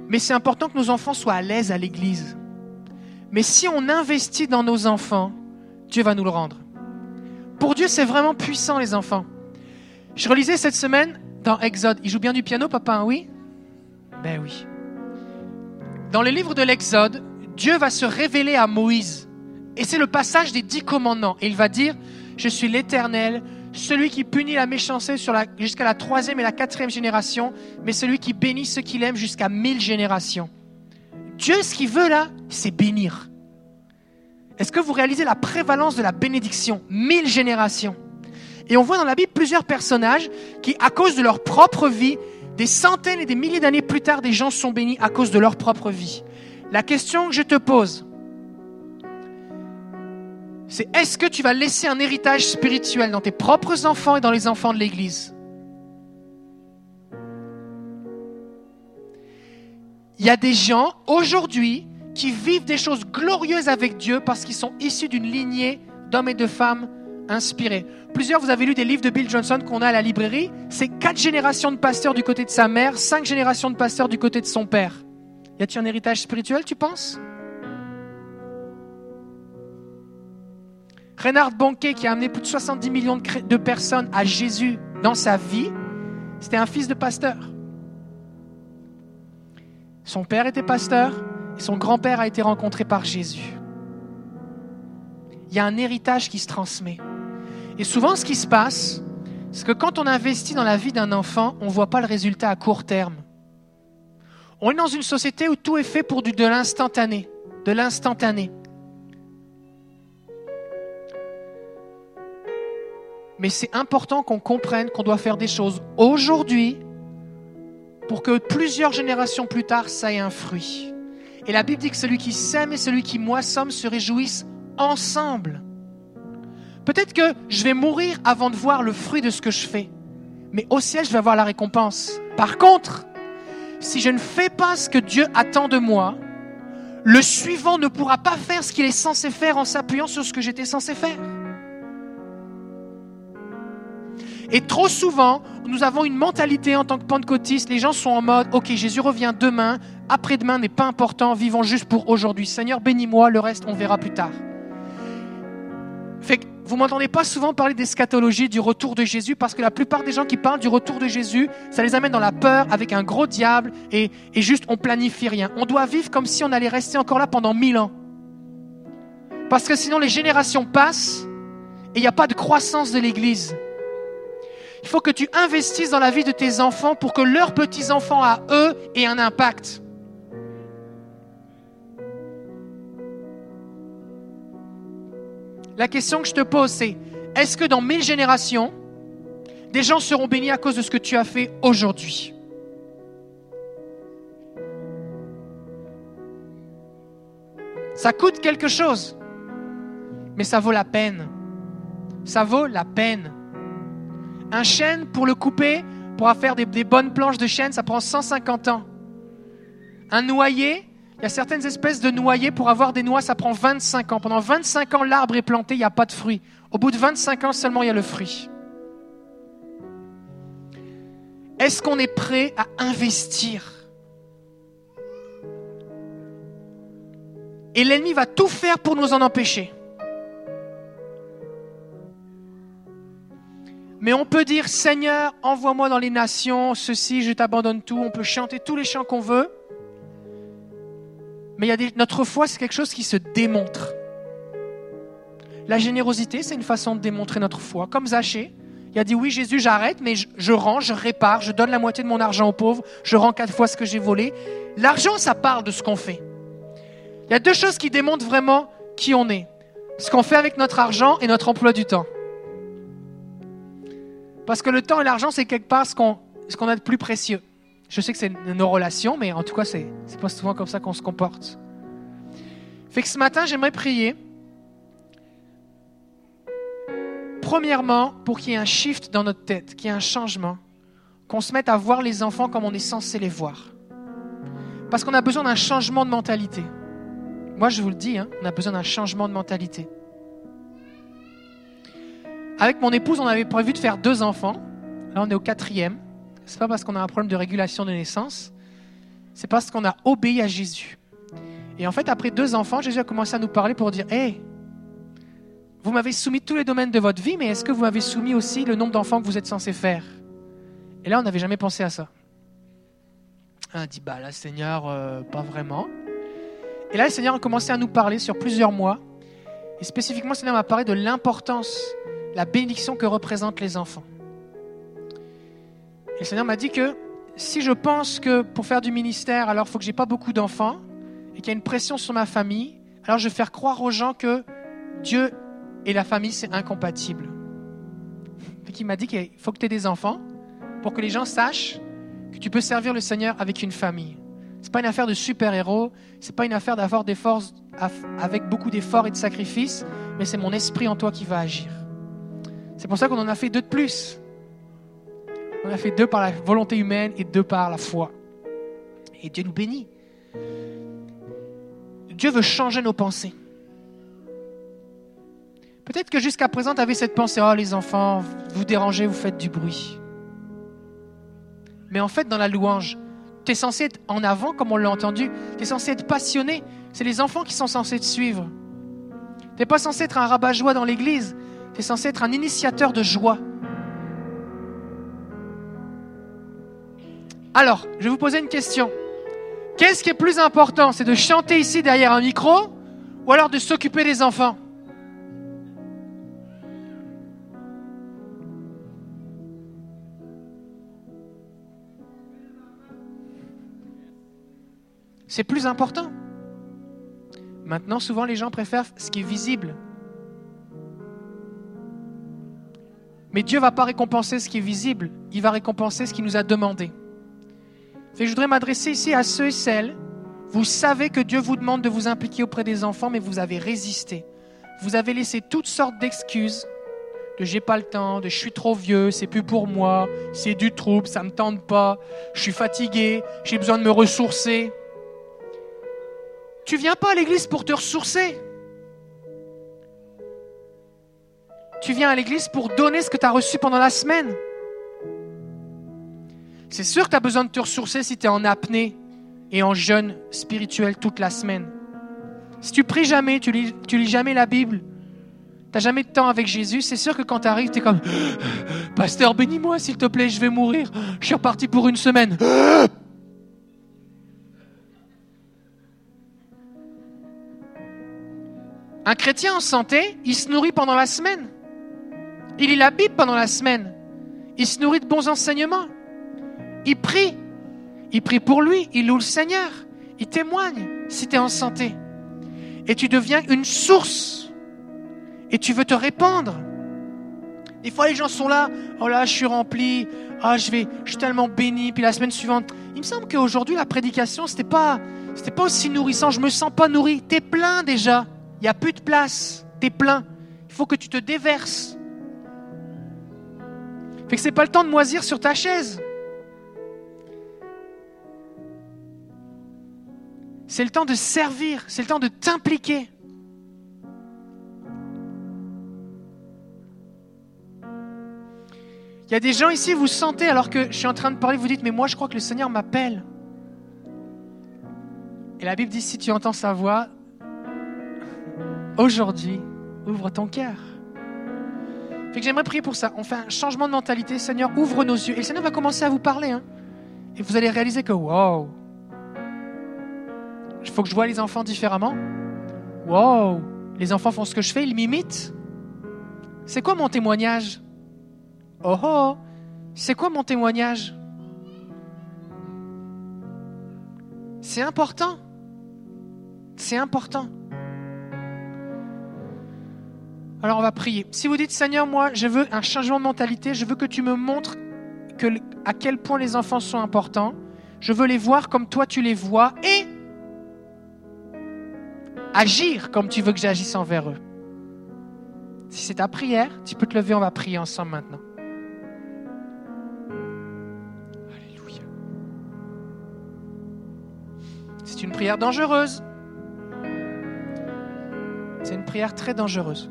Speaker 1: Mais c'est important que nos enfants soient à l'aise à l'église. Mais si on investit dans nos enfants, Dieu va nous le rendre. Pour Dieu, c'est vraiment puissant, les enfants. Je relisais cette semaine dans Exode. Il joue bien du piano, papa, hein, oui? Ben oui. Dans le livre de l'Exode, Dieu va se révéler à Moïse. Et c'est le passage des dix commandements. Et il va dire, je suis l'Éternel, celui qui punit la méchanceté jusqu'à la troisième et la quatrième génération, mais celui qui bénit ceux qu'il aime jusqu'à mille générations. Dieu, ce qu'il veut là, c'est bénir. Est-ce que vous réalisez la prévalence de la bénédiction? Mille générations. Et on voit dans la Bible plusieurs personnages qui, à cause de leur propre vie, des centaines et des milliers d'années plus tard, des gens sont bénis à cause de leur propre vie. La question que je te pose, c'est est-ce que tu vas laisser un héritage spirituel dans tes propres enfants et dans les enfants de l'Église? Il y a des gens aujourd'hui qui vivent des choses glorieuses avec Dieu parce qu'ils sont issus d'une lignée d'hommes et de femmes inspirés. Plusieurs, vous avez lu des livres de Bill Johnson qu'on a à la librairie. C'est quatre générations de pasteurs du côté de sa mère, cinq générations de pasteurs du côté de son père. Y a-t-il un héritage spirituel, tu penses? Reinhard Bonquet, qui a amené plus de 70 millions de, personnes à Jésus dans sa vie, c'était un fils de pasteur. Son père était pasteur et son grand-père a été rencontré par Jésus. Il y a un héritage qui se transmet. Et souvent, ce qui se passe, c'est que quand on investit dans la vie d'un enfant, on ne voit pas le résultat à court terme. On est dans une société où tout est fait pour du, de l'instantané, de l'instantané. Mais c'est important qu'on comprenne qu'on doit faire des choses aujourd'hui pour que plusieurs générations plus tard, ça ait un fruit. Et la Bible dit que celui qui sème et celui qui moissonne se réjouissent ensemble. Peut-être que je vais mourir avant de voir le fruit de ce que je fais. Mais au ciel, je vais avoir la récompense. Par contre, si je ne fais pas ce que Dieu attend de moi, le suivant ne pourra pas faire ce qu'il est censé faire en s'appuyant sur ce que j'étais censé faire. Et trop souvent, nous avons une mentalité en tant que pentecôtistes, les gens sont en mode, ok, Jésus revient demain, après-demain n'est pas important, vivons juste pour aujourd'hui. Seigneur, bénis-moi, le reste, on verra plus tard. Fait que vous m'entendez pas souvent parler d'eschatologie, du retour de Jésus, parce que la plupart des gens qui parlent du retour de Jésus, ça les amène dans la peur avec un gros diable et, et juste on planifie rien. On doit vivre comme si on allait rester encore là pendant mille ans. Parce que sinon les générations passent et il n'y a pas de croissance de l'Église. Il faut que tu investisses dans la vie de tes enfants pour que leurs petits-enfants à eux aient un impact. La question que je te pose, c'est est-ce que dans mille générations, des gens seront bénis à cause de ce que tu as fait aujourd'hui? Ça coûte quelque chose, mais ça vaut la peine. Ça vaut la peine. Un chêne, pour le couper, pour faire des, bonnes planches de chêne, ça prend 150 ans. Un noyer, il y a certaines espèces de noyers, pour avoir des noix, ça prend 25 ans. Pendant 25 ans, l'arbre est planté, il n'y a pas de fruit. Au bout de 25 ans seulement, il y a le fruit. Est-ce qu'on est prêt à investir? Et l'ennemi va tout faire pour nous en empêcher. Mais on peut dire, Seigneur, envoie-moi dans les nations, ceci, je t'abandonne tout. On peut chanter tous les chants qu'on veut. Mais notre foi, c'est quelque chose qui se démontre. La générosité, c'est une façon de démontrer notre foi. Comme Zachée, il a dit oui, Jésus, j'arrête, mais je, je rends, je répare, je donne la moitié de mon argent aux pauvres, je rends quatre fois ce que j'ai volé. L'argent, ça parle de ce qu'on fait. Il y a deux choses qui démontrent vraiment qui on est. Ce qu'on fait avec notre argent et notre emploi du temps. Parce que le temps et l'argent, c'est quelque part ce qu'on ce a de plus précieux. Je sais que c'est nos relations, mais en tout cas, c'est c'est pas souvent comme ça qu'on se comporte. Fait que ce matin, j'aimerais prier. Premièrement, pour qu'il y ait un shift dans notre tête, qu'il y ait un changement, qu'on se mette à voir les enfants comme on est censé les voir. Parce qu'on a besoin d'un changement de mentalité. Moi, je vous le dis, hein, on a besoin d'un changement de mentalité. Avec mon épouse, on avait prévu de faire deux enfants. Là, on est au quatrième. C'est pas parce qu'on a un problème de régulation de naissance, c'est parce qu'on a obéi à Jésus. Et en fait, après deux enfants, Jésus a commencé à nous parler pour dire Hé, vous m'avez soumis tous les domaines de votre vie, mais est-ce que vous m'avez soumis aussi le nombre d'enfants que vous êtes censé faire? Et là, on n'avait jamais pensé à ça. On a dit Bah là, Seigneur, euh, pas vraiment. Et là, le Seigneur a commencé à nous parler sur plusieurs mois. Et spécifiquement, le Seigneur m'a parlé de l'importance, la bénédiction que représentent les enfants. Et le Seigneur m'a dit que si je pense que pour faire du ministère, alors il faut que j'ai pas beaucoup d'enfants et qu'il y a une pression sur ma famille, alors je vais faire croire aux gens que Dieu et la famille, c'est incompatible. Il m'a dit qu'il faut que tu aies des enfants pour que les gens sachent que tu peux servir le Seigneur avec une famille. C'est pas une affaire de super-héros, c'est pas une affaire d'avoir des forces avec beaucoup d'efforts et de sacrifices, mais c'est mon esprit en toi qui va agir. C'est pour ça qu'on en a fait deux de plus. On a fait deux par la volonté humaine et deux par la foi. Et Dieu nous bénit. Dieu veut changer nos pensées. Peut-être que jusqu'à présent, tu avais cette pensée, oh les enfants, vous dérangez, vous faites du bruit. Mais en fait, dans la louange, tu es censé être en avant, comme on l'a entendu. Tu es censé être passionné. C'est les enfants qui sont censés te suivre. Tu n'es pas censé être un rabat-joie dans l'église. Es censé être un initiateur de joie. Alors, je vais vous poser une question. Qu'est-ce qui est plus important C'est de chanter ici derrière un micro ou alors de s'occuper des enfants? C'est plus important. Maintenant, souvent, les gens préfèrent ce qui est visible. Mais Dieu ne va pas récompenser ce qui est visible, il va récompenser ce qu'il nous a demandé. Que je voudrais m'adresser ici à ceux et celles. Vous savez que Dieu vous demande de vous impliquer auprès des enfants, mais vous avez résisté. Vous avez laissé toutes sortes d'excuses de j'ai pas le temps, de je suis trop vieux, c'est plus pour moi, c'est du trouble, ça me tente pas, je suis fatigué, j'ai besoin de me ressourcer. Tu viens pas à l'église pour te ressourcer. Tu viens à l'église pour donner ce que tu as reçu pendant la semaine. C'est sûr que tu as besoin de te ressourcer si tu es en apnée et en jeûne spirituel toute la semaine. Si tu pries jamais, tu lis, tu lis jamais la Bible, T'as jamais de temps avec Jésus, c'est sûr que quand tu arrives, tu es comme Pasteur, bénis-moi s'il te plaît, je vais mourir. Je suis reparti pour une semaine. Un chrétien en santé, il se nourrit pendant la semaine. Il lit la pendant la semaine. Il se nourrit de bons enseignements. Il prie. Il prie pour lui. Il loue le Seigneur. Il témoigne si tu es en santé. Et tu deviens une source. Et tu veux te répandre. Des fois, les gens sont là. Oh là, je suis rempli. Ah, je vais, je suis tellement béni. Puis la semaine suivante, il me semble qu'aujourd'hui, la prédication, c'était pas, pas aussi nourrissant. Je me sens pas nourri. T'es plein déjà. Il n'y a plus de place. T'es plein. Il faut que tu te déverses. Fait que c'est pas le temps de moisir sur ta chaise. C'est le temps de servir, c'est le temps de t'impliquer. Il y a des gens ici, vous sentez, alors que je suis en train de parler, vous dites, mais moi je crois que le Seigneur m'appelle. Et la Bible dit, si tu entends sa voix, aujourd'hui, ouvre ton cœur. Que j'aimerais prier pour ça. On fait un changement de mentalité. Seigneur, ouvre nos yeux. Et le Seigneur va commencer à vous parler. hein. Et vous allez réaliser que, wow, il faut que je vois les enfants différemment. Wow, les enfants font ce que je fais, ils m'imitent. C'est quoi mon témoignage? Oh oh, c'est quoi mon témoignage? C'est important. C'est important. Alors on va prier. Si vous dites Seigneur, moi je veux un changement de mentalité, je veux que tu me montres à quel point les enfants sont importants, je veux les voir comme toi tu les vois et agir comme tu veux que j'agisse envers eux. Si c'est ta prière, tu peux te lever, on va prier ensemble maintenant. Alléluia. C'est une prière dangereuse. C'est une prière très dangereuse.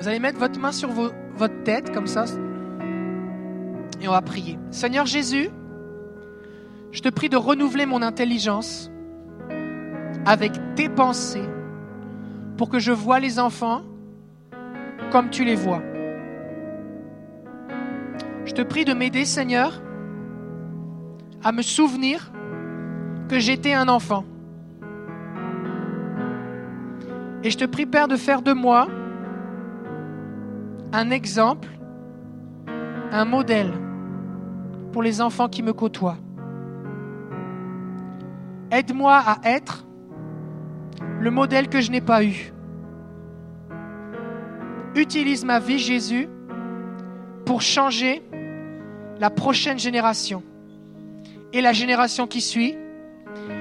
Speaker 1: Vous allez mettre votre main sur vos- votre tête comme ça et on va prier. Seigneur Jésus, je te prie de renouveler mon intelligence avec tes pensées pour que je vois les enfants comme tu les vois. Je te prie de m'aider, Seigneur, à me souvenir que j'étais un enfant. Et je te prie, Père, de faire de moi un exemple, un modèle pour les enfants qui me côtoient. Aide-moi à être le modèle que je n'ai pas eu. Utilise ma vie, Jésus, pour changer la prochaine génération. Et la génération qui suit,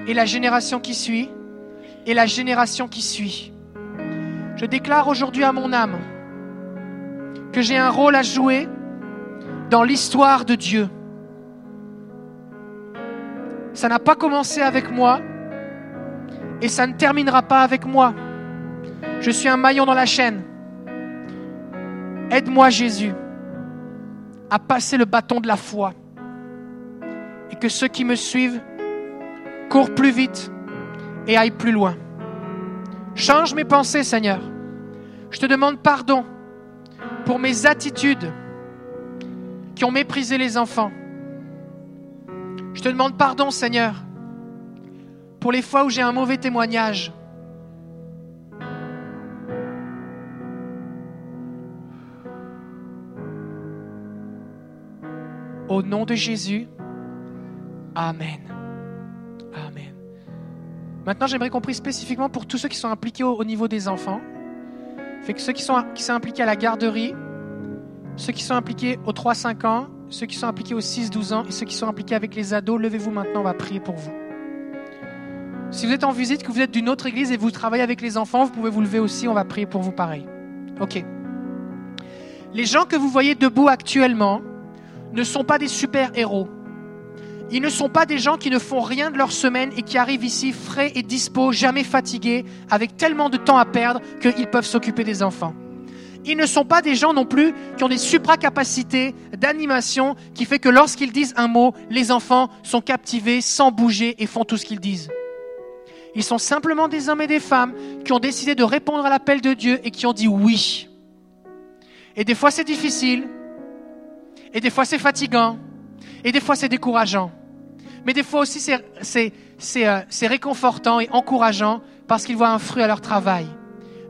Speaker 1: et la génération qui suit, et la génération qui suit. Je déclare aujourd'hui à mon âme que j'ai un rôle à jouer dans l'histoire de Dieu. Ça n'a pas commencé avec moi et ça ne terminera pas avec moi. Je suis un maillon dans la chaîne. Aide-moi Jésus à passer le bâton de la foi et que ceux qui me suivent courent plus vite et aillent plus loin. Change mes pensées Seigneur. Je te demande pardon pour mes attitudes qui ont méprisé les enfants. Je te demande pardon, Seigneur, pour les fois où j'ai un mauvais témoignage. Au nom de Jésus, Amen. Amen. Maintenant, j'aimerais qu'on prie spécifiquement pour tous ceux qui sont impliqués au, au niveau des enfants. Fait que ceux qui sont, qui sont impliqués à la garderie, ceux qui sont impliqués aux 3-5 ans, ceux qui sont impliqués aux 6-12 ans et ceux qui sont impliqués avec les ados, levez-vous maintenant, on va prier pour vous. Si vous êtes en visite, que vous êtes d'une autre église et vous travaillez avec les enfants, vous pouvez vous lever aussi, on va prier pour vous pareil. Ok. Les gens que vous voyez debout actuellement ne sont pas des super-héros. Ils ne sont pas des gens qui ne font rien de leur semaine et qui arrivent ici frais et dispos, jamais fatigués, avec tellement de temps à perdre qu'ils peuvent s'occuper des enfants. Ils ne sont pas des gens non plus qui ont des supracapacités d'animation qui fait que lorsqu'ils disent un mot, les enfants sont captivés sans bouger et font tout ce qu'ils disent. Ils sont simplement des hommes et des femmes qui ont décidé de répondre à l'appel de Dieu et qui ont dit oui. Et des fois c'est difficile, et des fois c'est fatigant, et des fois c'est décourageant. Mais des fois aussi euh, c'est réconfortant et encourageant parce qu'ils voient un fruit à leur travail.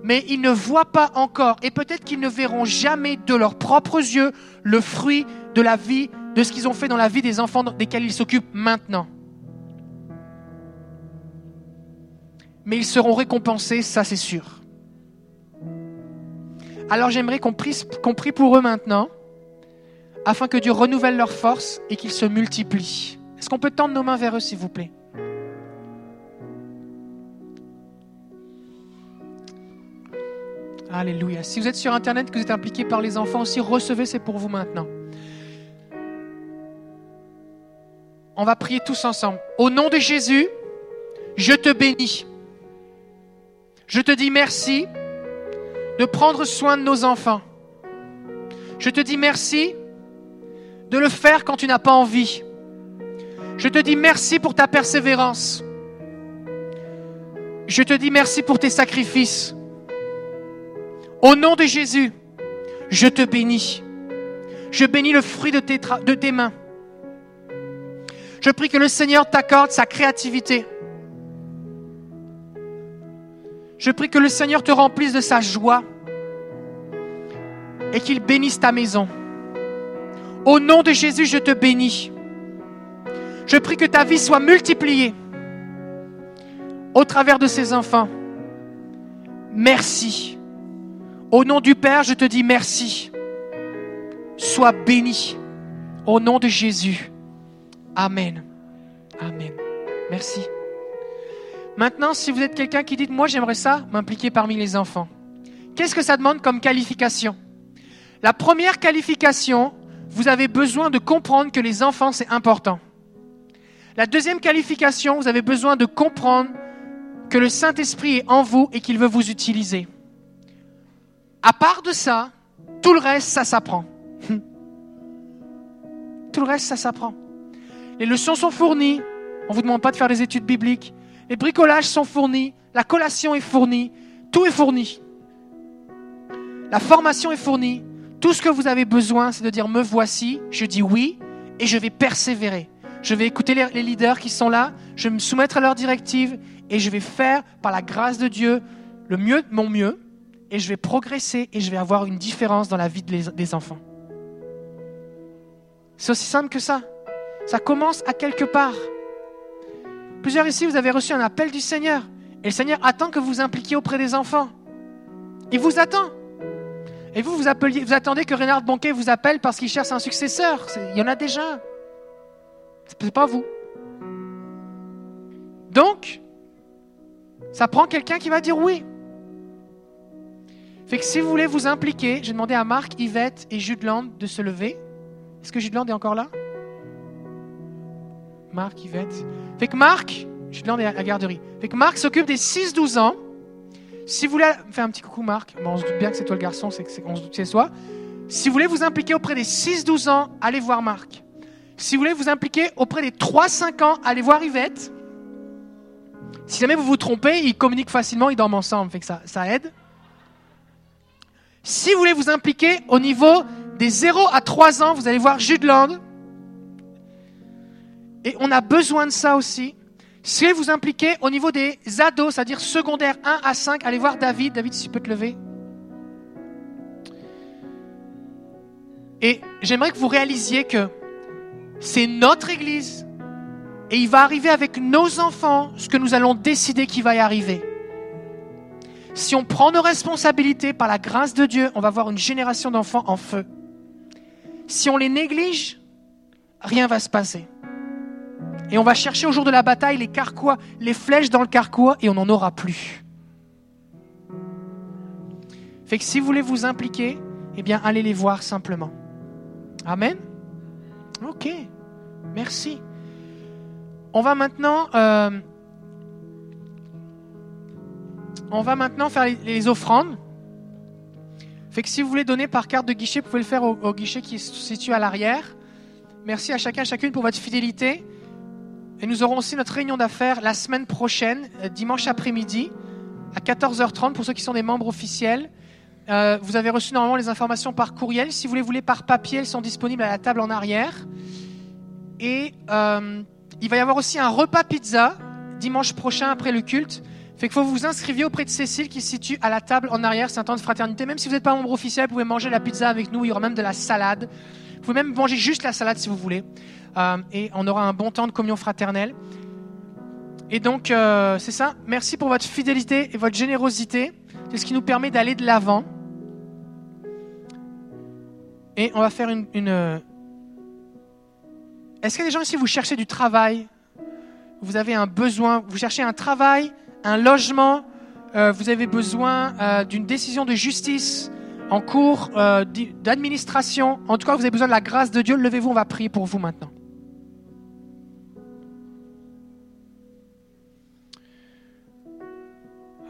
Speaker 1: Mais ils ne voient pas encore, et peut-être qu'ils ne verront jamais de leurs propres yeux le fruit de la vie, de ce qu'ils ont fait dans la vie des enfants desquels ils s'occupent maintenant. Mais ils seront récompensés, ça c'est sûr. Alors j'aimerais qu'on prie pour eux maintenant, afin que Dieu renouvelle leurs forces et qu'ils se multiplient. Est-ce qu'on peut tendre nos mains vers eux, s'il vous plaît? Alléluia. Si vous êtes sur Internet, que vous êtes impliqué par les enfants aussi, recevez, c'est pour vous maintenant. On va prier tous ensemble. Au nom de Jésus, je te bénis. Je te dis merci de prendre soin de nos enfants. Je te dis merci de le faire quand tu n'as pas envie. Je te dis merci pour ta persévérance. Je te dis merci pour tes sacrifices. Au nom de Jésus, je te bénis. Je bénis le fruit de tes, mains. Je prie que le Seigneur t'accorde sa créativité. Je prie que le Seigneur te remplisse de sa joie et qu'il bénisse ta maison. Au nom de Jésus, je te bénis. Je prie que ta vie soit multipliée au travers de ces enfants. Merci. Au nom du Père, je te dis merci. Sois béni. Au nom de Jésus. Amen. Amen. Merci. Maintenant, si vous êtes quelqu'un qui dit, moi j'aimerais ça, m'impliquer parmi les enfants. Qu'est-ce que ça demande comme qualification? La première qualification, vous avez besoin de comprendre que les enfants, c'est important. La deuxième qualification, vous avez besoin de comprendre que le Saint-Esprit est en vous et qu'il veut vous utiliser. À part de ça, tout le reste, ça s'apprend. Tout le reste, ça s'apprend. Les leçons sont fournies. On ne vous demande pas de faire des études bibliques. Les bricolages sont fournis. La collation est fournie. Tout est fourni. La formation est fournie. Tout ce que vous avez besoin, c'est de dire me voici. Je dis oui et je vais persévérer. Je vais écouter les, leaders qui sont là. Je vais me soumettre à leurs directives et je vais faire, par la grâce de Dieu, le mieux mon mieux. Et je vais progresser et je vais avoir une différence dans la vie des enfants. C'est aussi simple que ça. Ça commence à quelque part. Plusieurs ici, vous avez reçu un appel du Seigneur. Et le Seigneur attend que vous vous impliquiez auprès des enfants. Il vous attend. Et vous, vous, appeliez, vous attendez que Renard Bonquet vous appelle parce qu'il cherche un successeur. Il y en a déjà. C'est pas vous. Donc, ça prend quelqu'un qui va dire oui. Fait que si vous voulez vous impliquer, j'ai demandé à Marc, Yvette et Judeland de se lever. Est-ce que Judeland est encore là? Marc, Yvette. Fait que Marc, Judeland est à la garderie. Fait que Marc s'occupe des 6-12 ans. Si vous voulez faire un petit coucou, Marc, bon, on se doute bien que c'est toi le garçon, c'est que c'est- on se doute c'est toi. Si vous voulez vous impliquer auprès des 6-12 ans, allez voir Marc. Si vous voulez vous impliquer auprès des 3-5 ans, allez voir Yvette. Si jamais vous vous trompez, ils communiquent facilement, ils dorment ensemble, fait que ça, ça aide. Si vous voulez vous impliquer au niveau des 0 à 3 ans, vous allez voir Judeland. Et on a besoin de ça aussi. Si vous impliquer au niveau des ados, c'est-à-dire secondaire 1 à 5, allez voir David. David, si tu peux te lever. Et j'aimerais que vous réalisiez que c'est notre Église. Et il va arriver avec nos enfants ce que nous allons décider qui va y arriver. Si on prend nos responsabilités par la grâce de Dieu, on va avoir une génération d'enfants en feu. Si on les néglige, rien va se passer. Et on va chercher au jour de la bataille les carquois, les flèches dans le carquois, et on n'en aura plus. Fait que si vous voulez vous impliquer, eh bien, allez les voir simplement. Amen. Ok. Merci. On va maintenant, euh, on va maintenant faire les, offrandes. Fait que si vous voulez donner par carte de guichet, vous pouvez le faire au, guichet qui se situe à l'arrière. Merci à chacun, chacune pour votre fidélité. Et nous aurons aussi notre réunion d'affaires la semaine prochaine, euh, dimanche après-midi, à 14h30 pour ceux qui sont des membres officiels. Euh, vous avez reçu normalement les informations par courriel. Si vous les voulez par papier, elles sont disponibles à la table en arrière. Et euh, il va y avoir aussi un repas pizza dimanche prochain après le culte. Fait qu'il faut vous inscriviez auprès de Cécile qui se situe à la table en arrière. C'est un temps de fraternité. Même si vous n'êtes pas membre officiel, vous pouvez manger la pizza avec nous. Il y aura même de la salade. Vous pouvez même manger juste la salade si vous voulez. Euh, et on aura un bon temps de communion fraternelle. Et donc, euh, c'est ça. Merci pour votre fidélité et votre générosité. C'est ce qui nous permet d'aller de l'avant. Et on va faire une. euh, Est-ce qu'il y a des gens ici, vous cherchez du travail? Vous avez un besoin, vous cherchez un travail, un logement, vous avez besoin d'une décision de justice en cours d'administration. En tout cas, vous avez besoin de la grâce de Dieu. Levez-vous, on va prier pour vous maintenant.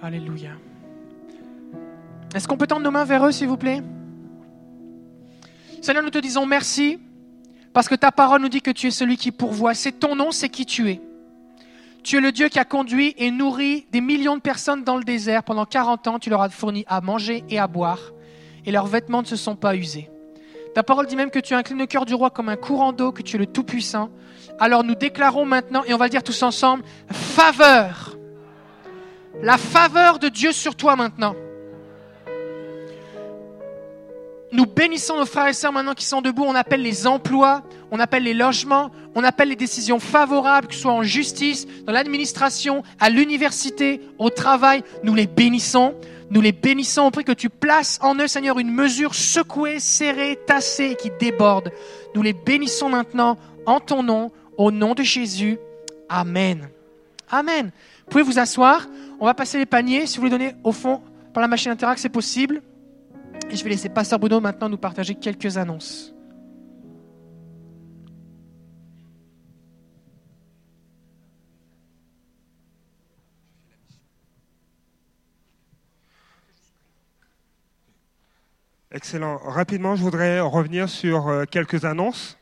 Speaker 1: Alléluia. Est-ce qu'on peut tendre nos mains vers eux, s'il vous plaît? Seigneur, nous te disons merci parce que ta parole nous dit que tu es celui qui pourvoit. C'est ton nom, c'est qui tu es. Tu es le Dieu qui a conduit et nourri des millions de personnes dans le désert. Pendant 40 ans, tu leur as fourni à manger et à boire et leurs vêtements ne se sont pas usés. Ta parole dit même que tu inclines le cœur du roi comme un courant d'eau, que tu es le Tout-Puissant. Alors nous déclarons maintenant, et on va le dire tous ensemble, faveur. La faveur de Dieu sur toi maintenant. Nous bénissons nos frères et sœurs maintenant qui sont debout. On appelle les emplois, on appelle les logements, on appelle les décisions favorables, que ce soit en justice, dans l'administration, à l'université, au travail. Nous les bénissons. Nous les bénissons. On prie que tu places en eux, Seigneur, une mesure secouée, serrée, tassée qui déborde. Nous les bénissons maintenant en ton nom, au nom de Jésus. Amen. Amen. Vous pouvez vous asseoir. On va passer les paniers. Si vous voulez donner au fond par la machine Interact, c'est possible. Et je vais laisser Pasteur Bruno maintenant nous partager quelques annonces.
Speaker 5: Excellent. Rapidement, je voudrais revenir sur euh, quelques annonces.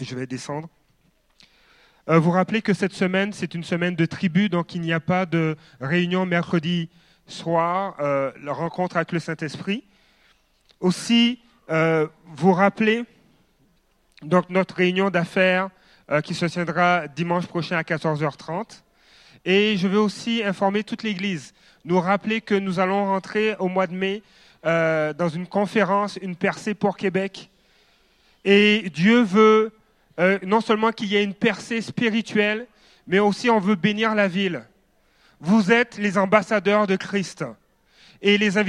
Speaker 5: Je vais descendre. Euh, vous rappelez que cette semaine, c'est une semaine de tribu, donc il n'y a pas de réunion mercredi soir, euh, la rencontre avec le Saint-Esprit. Aussi, euh, vous rappelez donc notre réunion d'affaires qui se tiendra dimanche prochain à 14h30. Et je veux aussi informer toute l'Église, nous rappeler que nous allons rentrer au mois de mai dans une conférence, une percée pour Québec. Et Dieu veut euh, non seulement qu'il y ait une percée spirituelle, mais aussi on veut bénir la ville. Vous êtes les ambassadeurs de Christ. Et les invités